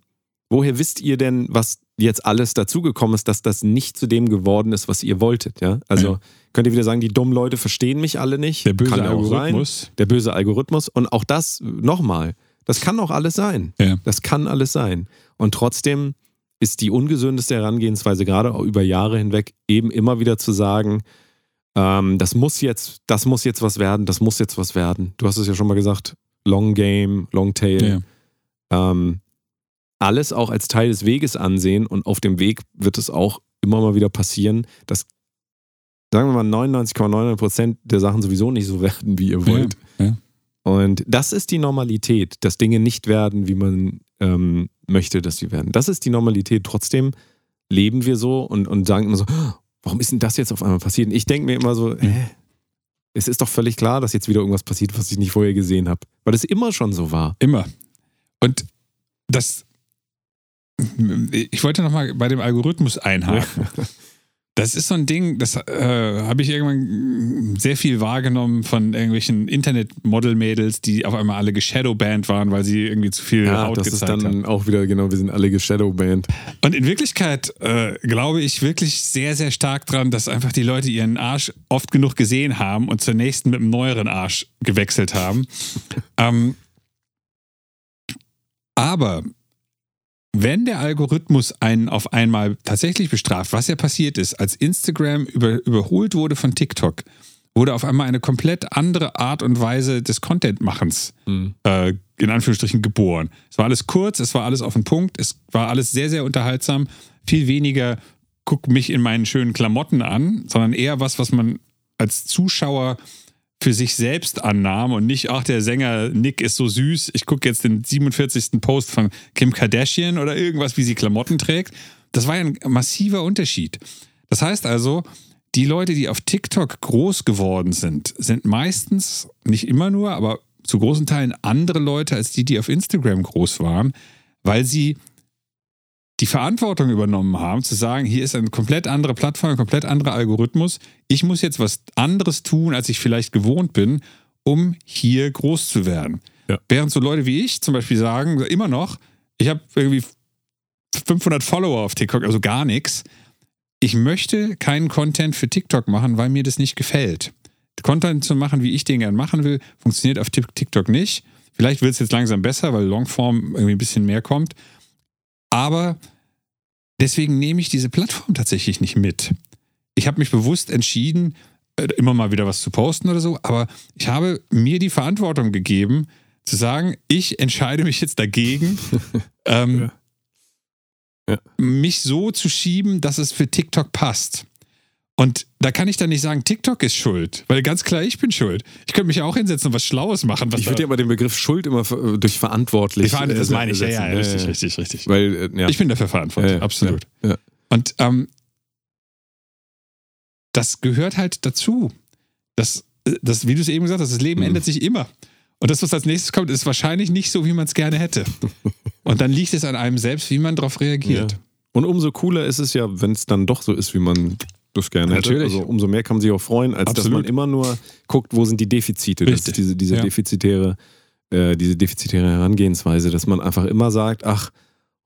woher wisst ihr denn, was jetzt alles dazugekommen ist, dass das nicht zu dem geworden ist, was ihr wolltet? Ja? Also ja. könnt ihr wieder sagen, die dummen Leute verstehen mich alle nicht. Der böse kann Algorithmus. Der böse Algorithmus. Und auch das, nochmal, das kann auch alles sein. Ja. Das kann alles sein. Und trotzdem ist die ungesündeste Herangehensweise, gerade auch über Jahre hinweg, eben immer wieder zu sagen, ähm, das muss jetzt, das muss jetzt was werden, das muss jetzt was werden. Du hast es ja schon mal gesagt, Long Game, Long Tail. Ja. Ähm, alles auch als Teil des Weges ansehen und auf dem Weg wird es auch immer mal wieder passieren, dass, sagen wir mal, 99,99 Prozent der Sachen sowieso nicht so werden, wie ihr wollt. Ja. Und das ist die Normalität, dass Dinge nicht werden, wie man ähm, möchte, dass sie werden. Das ist die Normalität. Trotzdem leben wir so und, und sagen immer so, warum ist denn das jetzt auf einmal passiert? Und ich denke mir immer so, hä? Es ist doch völlig klar, dass jetzt wieder irgendwas passiert, was ich nicht vorher gesehen habe. Weil es immer schon so war. Immer. Und das ich wollte nochmal bei dem Algorithmus einhaken. Das ist so ein Ding, das äh, habe ich irgendwann sehr viel wahrgenommen von irgendwelchen Internet-Model-Mädels, die auf einmal alle geshadowbanned waren, weil sie irgendwie zu viel Ja, Haut das ist gezeigt dann haben. auch wieder, genau, wir sind alle geshadowbanned. Und in Wirklichkeit äh, glaube ich wirklich sehr, sehr stark dran, dass einfach die Leute ihren Arsch oft genug gesehen haben und zur nächsten mit einem neueren Arsch gewechselt haben. ähm, aber wenn der Algorithmus einen auf einmal tatsächlich bestraft, was ja passiert ist, als Instagram über, überholt wurde von TikTok, wurde auf einmal eine komplett andere Art und Weise des Content-Machens äh, in Anführungsstrichen geboren. Es war alles kurz, es war alles auf den Punkt, es war alles sehr, sehr unterhaltsam. Viel weniger guck mich in meinen schönen Klamotten an, sondern eher was, was man als Zuschauer für sich selbst annahm und nicht, ach, der Sänger Nick ist so süß, ich gucke jetzt den 47. Post von Kim Kardashian oder irgendwas, wie sie Klamotten trägt. Das war ja ein massiver Unterschied. Das heißt also, die Leute, die auf TikTok groß geworden sind, sind meistens, nicht immer nur, aber zu großen Teilen andere Leute als die, die auf Instagram groß waren, weil sie die Verantwortung übernommen haben, zu sagen, hier ist eine komplett andere Plattform, ein komplett anderer Algorithmus. Ich muss jetzt was anderes tun, als ich vielleicht gewohnt bin, um hier groß zu werden. Ja. Während so Leute wie ich zum Beispiel sagen, immer noch, ich habe irgendwie 500 Follower auf TikTok, also gar nichts. Ich möchte keinen Content für TikTok machen, weil mir das nicht gefällt. Content zu machen, wie ich den gern machen will, funktioniert auf Tik- TikTok nicht. Vielleicht wird es jetzt langsam besser, weil Longform irgendwie ein bisschen mehr kommt. Aber deswegen nehme ich diese Plattform tatsächlich nicht mit. Ich habe mich bewusst entschieden, äh, immer mal wieder was zu posten oder so, aber ich habe mir die Verantwortung gegeben, zu sagen, ich entscheide mich jetzt dagegen, ähm, Ja. Ja. mich so zu schieben, dass es für TikTok passt. Und da kann ich dann nicht sagen, TikTok ist schuld, weil ganz klar, ich bin schuld. Ich könnte mich auch hinsetzen und was Schlaues machen. Was Ich würde ja aber den Begriff Schuld immer ver- durch verantwortlich. ich fand, das äh, meine ich, ja, ja, ersetzen. richtig, richtig, richtig. Weil, äh, ja. Ich bin dafür verantwortlich, Ja, ja, absolut. ja, ja. Und ähm, das gehört halt dazu. Das, das, wie du es eben gesagt hast, das Leben Mhm. ändert sich immer. Und das, was als nächstes kommt, ist wahrscheinlich nicht so, wie man es gerne hätte. Und dann liegt es an einem selbst, wie man darauf reagiert. Ja. Und umso cooler ist es ja, wenn es dann doch so ist, wie man das gerne hätte. Natürlich. Also umso mehr kann man sich auch freuen, als dass Absolut. man immer nur guckt, wo sind die Defizite. Das Richtig. ist diese, diese Ja. defizitäre, äh, diese defizitäre Herangehensweise, dass man einfach immer sagt, ach,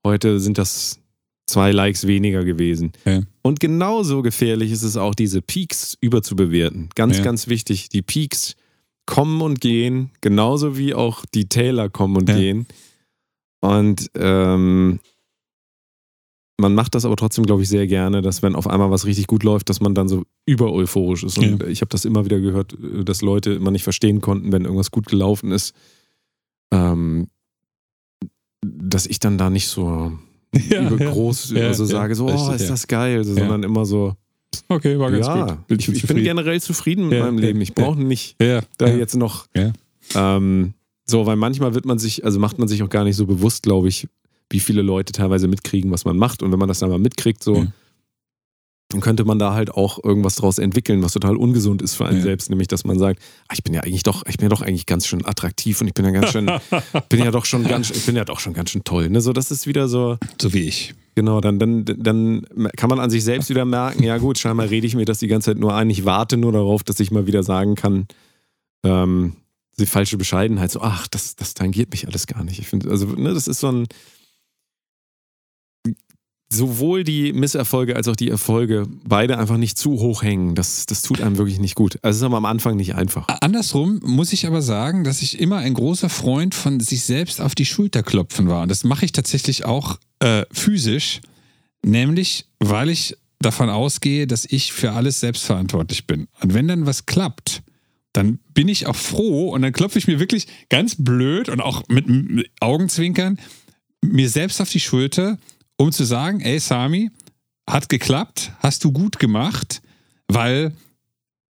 heute sind das zwei Likes weniger gewesen. Ja. Und genauso gefährlich ist es auch, diese Peaks überzubewerten. Ganz, Ja. ganz wichtig. Die Peaks kommen und gehen, genauso wie auch die Täler kommen und gehen. Und ähm, man macht das aber trotzdem, glaube ich, sehr gerne, dass wenn auf einmal was richtig gut läuft, dass man dann so über euphorisch ist. Und ich habe das immer wieder gehört, äh, dass Leute immer nicht verstehen konnten, wenn irgendwas gut gelaufen ist, ähm, dass ich dann da nicht so Ja, ja. groß Ja, also ja. sage, so, oh, ist ja. das geil, so, sondern immer so, Okay, war ganz ja, gut. Bin ich, ich bin generell zufrieden mit Ja, meinem ja, Leben. Ich ja. brauche nicht Ja, da ja. jetzt noch. Ja. Ähm, so, weil manchmal wird man sich, also macht man sich auch gar nicht so bewusst, glaube ich, wie viele Leute teilweise mitkriegen, was man macht. Und wenn man das dann mal mitkriegt, so, Ja. dann könnte man da halt auch irgendwas draus entwickeln, was total ungesund ist für einen Ja. selbst, nämlich dass man sagt, ah, ich bin ja eigentlich doch, ich bin ja doch eigentlich ganz schön attraktiv und ich bin ja ganz schön, bin ja doch schon ganz, ich bin ja doch schon ganz schön toll. Ne? So, das ist wieder so, So wie ich. Genau, dann, dann, dann kann man an sich selbst wieder merken, ja gut, scheinbar rede ich mir das die ganze Zeit nur ein. Ich warte nur darauf, dass ich mal wieder sagen kann, ähm, die falsche Bescheidenheit, so, ach, das, das tangiert mich alles gar nicht. Ich finde, also, ne, das ist so ein, sowohl die Misserfolge als auch die Erfolge beide einfach nicht zu hoch hängen. Das, das tut einem wirklich nicht gut. Also es ist aber am Anfang nicht einfach. Andersrum muss ich aber sagen, dass ich immer ein großer Freund von sich selbst auf die Schulter klopfen war. Und das mache ich tatsächlich auch äh, physisch, nämlich weil ich davon ausgehe, dass ich für alles selbstverantwortlich bin. Und wenn dann was klappt, dann bin ich auch froh und dann klopfe ich mir wirklich ganz blöd und auch mit, mit Augenzwinkern mir selbst auf die Schulter, um zu sagen, ey Sami, hat geklappt, hast du gut gemacht, weil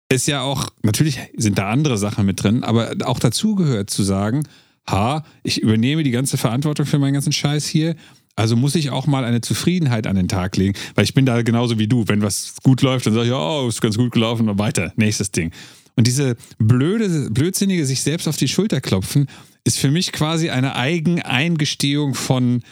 es ja auch, natürlich sind da andere Sachen mit drin, aber auch dazu gehört zu sagen, ha, ich übernehme die ganze Verantwortung für meinen ganzen Scheiß hier, also muss ich auch mal eine Zufriedenheit an den Tag legen, weil ich bin da genauso wie du, wenn was gut läuft, dann sage ich, oh, ist ganz gut gelaufen und weiter, nächstes Ding. Und diese blöde, blödsinnige sich selbst auf die Schulter klopfen, ist für mich quasi eine Eigeneingestehung von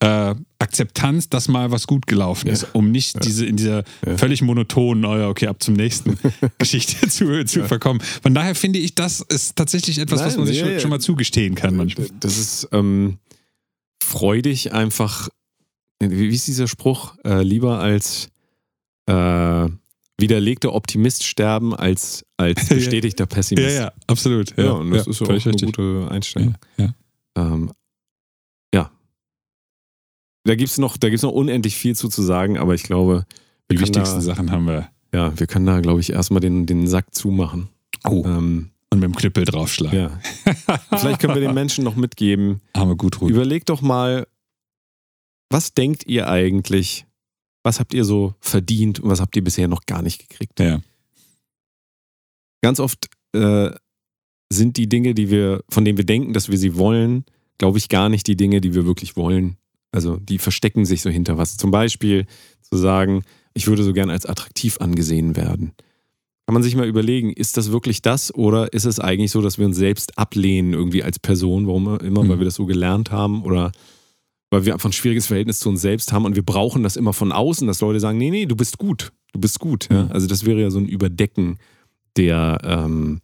äh, Akzeptanz, dass mal was gut gelaufen ist, um nicht diese in dieser völlig monotonen, oh ja, okay, ab zum nächsten Geschichte zu, zu verkommen. Von daher finde ich, das ist tatsächlich etwas, was Nein, man sich ja, schon, ja. schon mal zugestehen kann manchmal. Das ist ähm, freudig einfach. Wie, wie ist dieser Spruch? Äh, lieber als äh, widerlegter Optimist sterben als als Ja. bestätigter Pessimist. Ja, ja, absolut. Ja, und das ja, ist ja auch eine richtig. gute Einstellung. Ja, ja. Ähm, ja. Da gibt es noch, da gibt's noch unendlich viel zu, zu sagen, aber ich glaube, Die wichtigsten da, Sachen haben wir. ja, wir können da, glaube ich, erstmal den, den Sack zumachen. Oh. Ähm, Und mit dem Knüppel draufschlagen. ja. Vielleicht können wir den Menschen noch mitgeben, Arme Gudrun. Überlegt doch mal, was denkt ihr eigentlich? Was habt ihr so verdient und was habt ihr bisher noch gar nicht gekriegt? Ja. Ganz oft äh, sind die Dinge, die wir, von denen wir denken, dass wir sie wollen, glaube ich, gar nicht die Dinge, die wir wirklich wollen. Also die verstecken sich so hinter was. Zum Beispiel zu sagen, ich würde so gern als attraktiv angesehen werden. Kann man sich mal überlegen, ist das wirklich das oder ist es eigentlich so, dass wir uns selbst ablehnen irgendwie als Person, warum immer, weil Mhm. wir das so gelernt haben oder weil wir einfach ein schwieriges Verhältnis zu uns selbst haben und wir brauchen das immer von außen, dass Leute sagen, nee, nee, du bist gut, du bist gut. Ja? Mhm. Also das wäre ja so ein Überdecken der, ähm,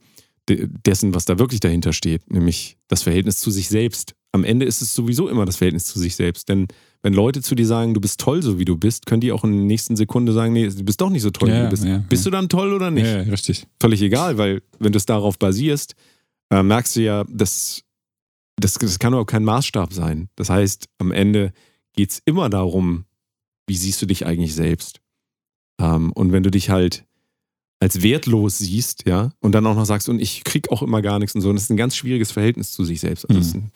de dessen, was da wirklich dahinter steht, nämlich das Verhältnis zu sich selbst. Am Ende ist es sowieso immer das Verhältnis zu sich selbst, denn wenn Leute zu dir sagen, du bist toll, so wie du bist, können die auch in der nächsten Sekunde sagen, nee, du bist doch nicht so toll, wie Ja, du bist. ja, bist du dann toll oder nicht? Ja, ja, richtig. völlig egal, weil wenn du es darauf basierst, äh, merkst du ja, dass das, das kann überhaupt kein Maßstab sein. Das heißt, am Ende geht es immer darum, wie siehst du dich eigentlich selbst? Ähm, und wenn du dich halt als wertlos siehst, ja, und dann auch noch sagst, und ich krieg auch immer gar nichts und so, und das ist ein ganz schwieriges Verhältnis zu sich selbst. Also ein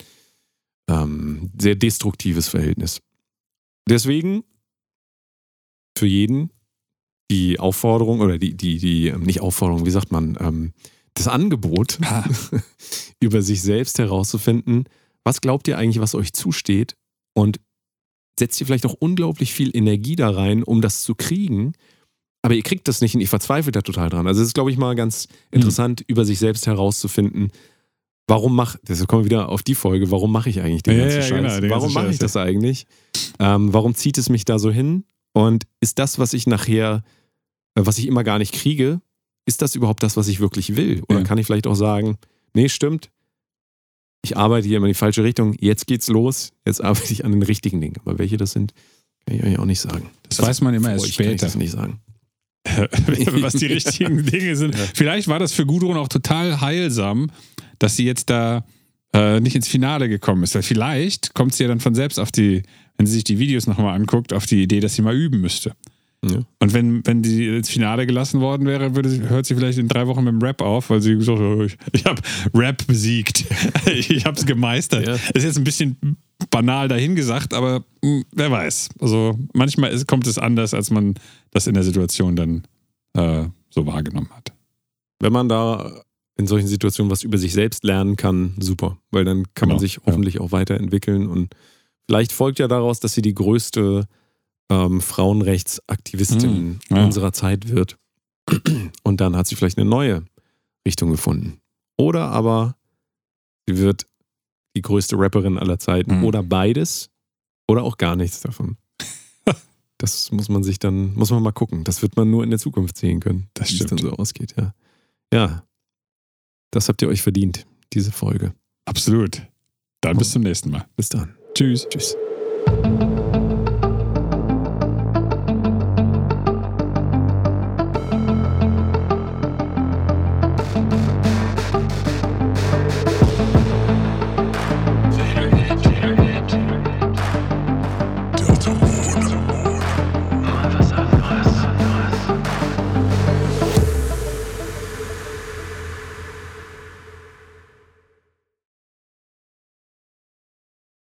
ähm, sehr destruktives Verhältnis. Deswegen für jeden die Aufforderung oder die, die, die, ähm, nicht Aufforderung, wie sagt man, ähm, das Angebot, Ah, über sich selbst herauszufinden, was glaubt ihr eigentlich, was euch zusteht und setzt ihr vielleicht auch unglaublich viel Energie da rein, um das zu kriegen, aber ihr kriegt das nicht und ihr verzweifelt da total dran. Also es ist, glaube ich, mal ganz interessant, über sich selbst herauszufinden, warum mache, das kommen wir wieder auf die Folge, warum mache ich eigentlich den Ja, ganzen ja, Scheiß? genau, den warum mache ich das eigentlich? Ähm, warum zieht es mich da so hin? Und ist das, was ich nachher, äh, was ich immer gar nicht kriege, ist das überhaupt das, was ich wirklich will? Oder Ja. kann ich vielleicht auch sagen, nee, stimmt, ich arbeite hier immer in die falsche Richtung, jetzt geht's los, jetzt arbeite ich an den richtigen Dingen. Aber welche das sind, kann ich euch auch nicht sagen. das weiß man immer erst euch kann ich später. das nicht sagen. was die richtigen Dinge sind. Vielleicht war das für Gudrun auch total heilsam, dass sie jetzt da äh, nicht ins Finale gekommen ist. Weil vielleicht kommt sie ja dann von selbst auf die, wenn sie sich die Videos nochmal anguckt, auf die Idee, dass sie mal üben müsste. Ja. Und wenn, wenn die ins Finale gelassen worden wäre, würde sie, hört sie vielleicht in drei Wochen mit dem Rap auf, weil sie gesagt hat, ich, ich habe Rap besiegt. ich habe es gemeistert. Ja. Ist jetzt ein bisschen banal dahingesagt, aber mh, wer weiß. Also manchmal ist, kommt es anders, als man das in der Situation dann äh, so wahrgenommen hat. Wenn man da in solchen Situationen was über sich selbst lernen kann, super. Weil dann kann man Genau, sich ja. hoffentlich auch weiterentwickeln. Und vielleicht folgt ja daraus, dass sie die größte ähm, Frauenrechtsaktivistin Mhm, ja. unserer Zeit wird. Und dann hat sie vielleicht eine neue Richtung gefunden. Oder aber sie wird die größte Rapperin aller Zeiten. Mhm. Oder beides. Oder auch gar nichts davon. Das muss man sich dann, muss man mal gucken. Das wird man nur in der Zukunft sehen können, Das wie es dann so ausgeht, ja. Ja. Das habt ihr euch verdient, diese Folge. Absolut. Dann bis zum nächsten Mal. Bis dann. Tschüss. Tschüss.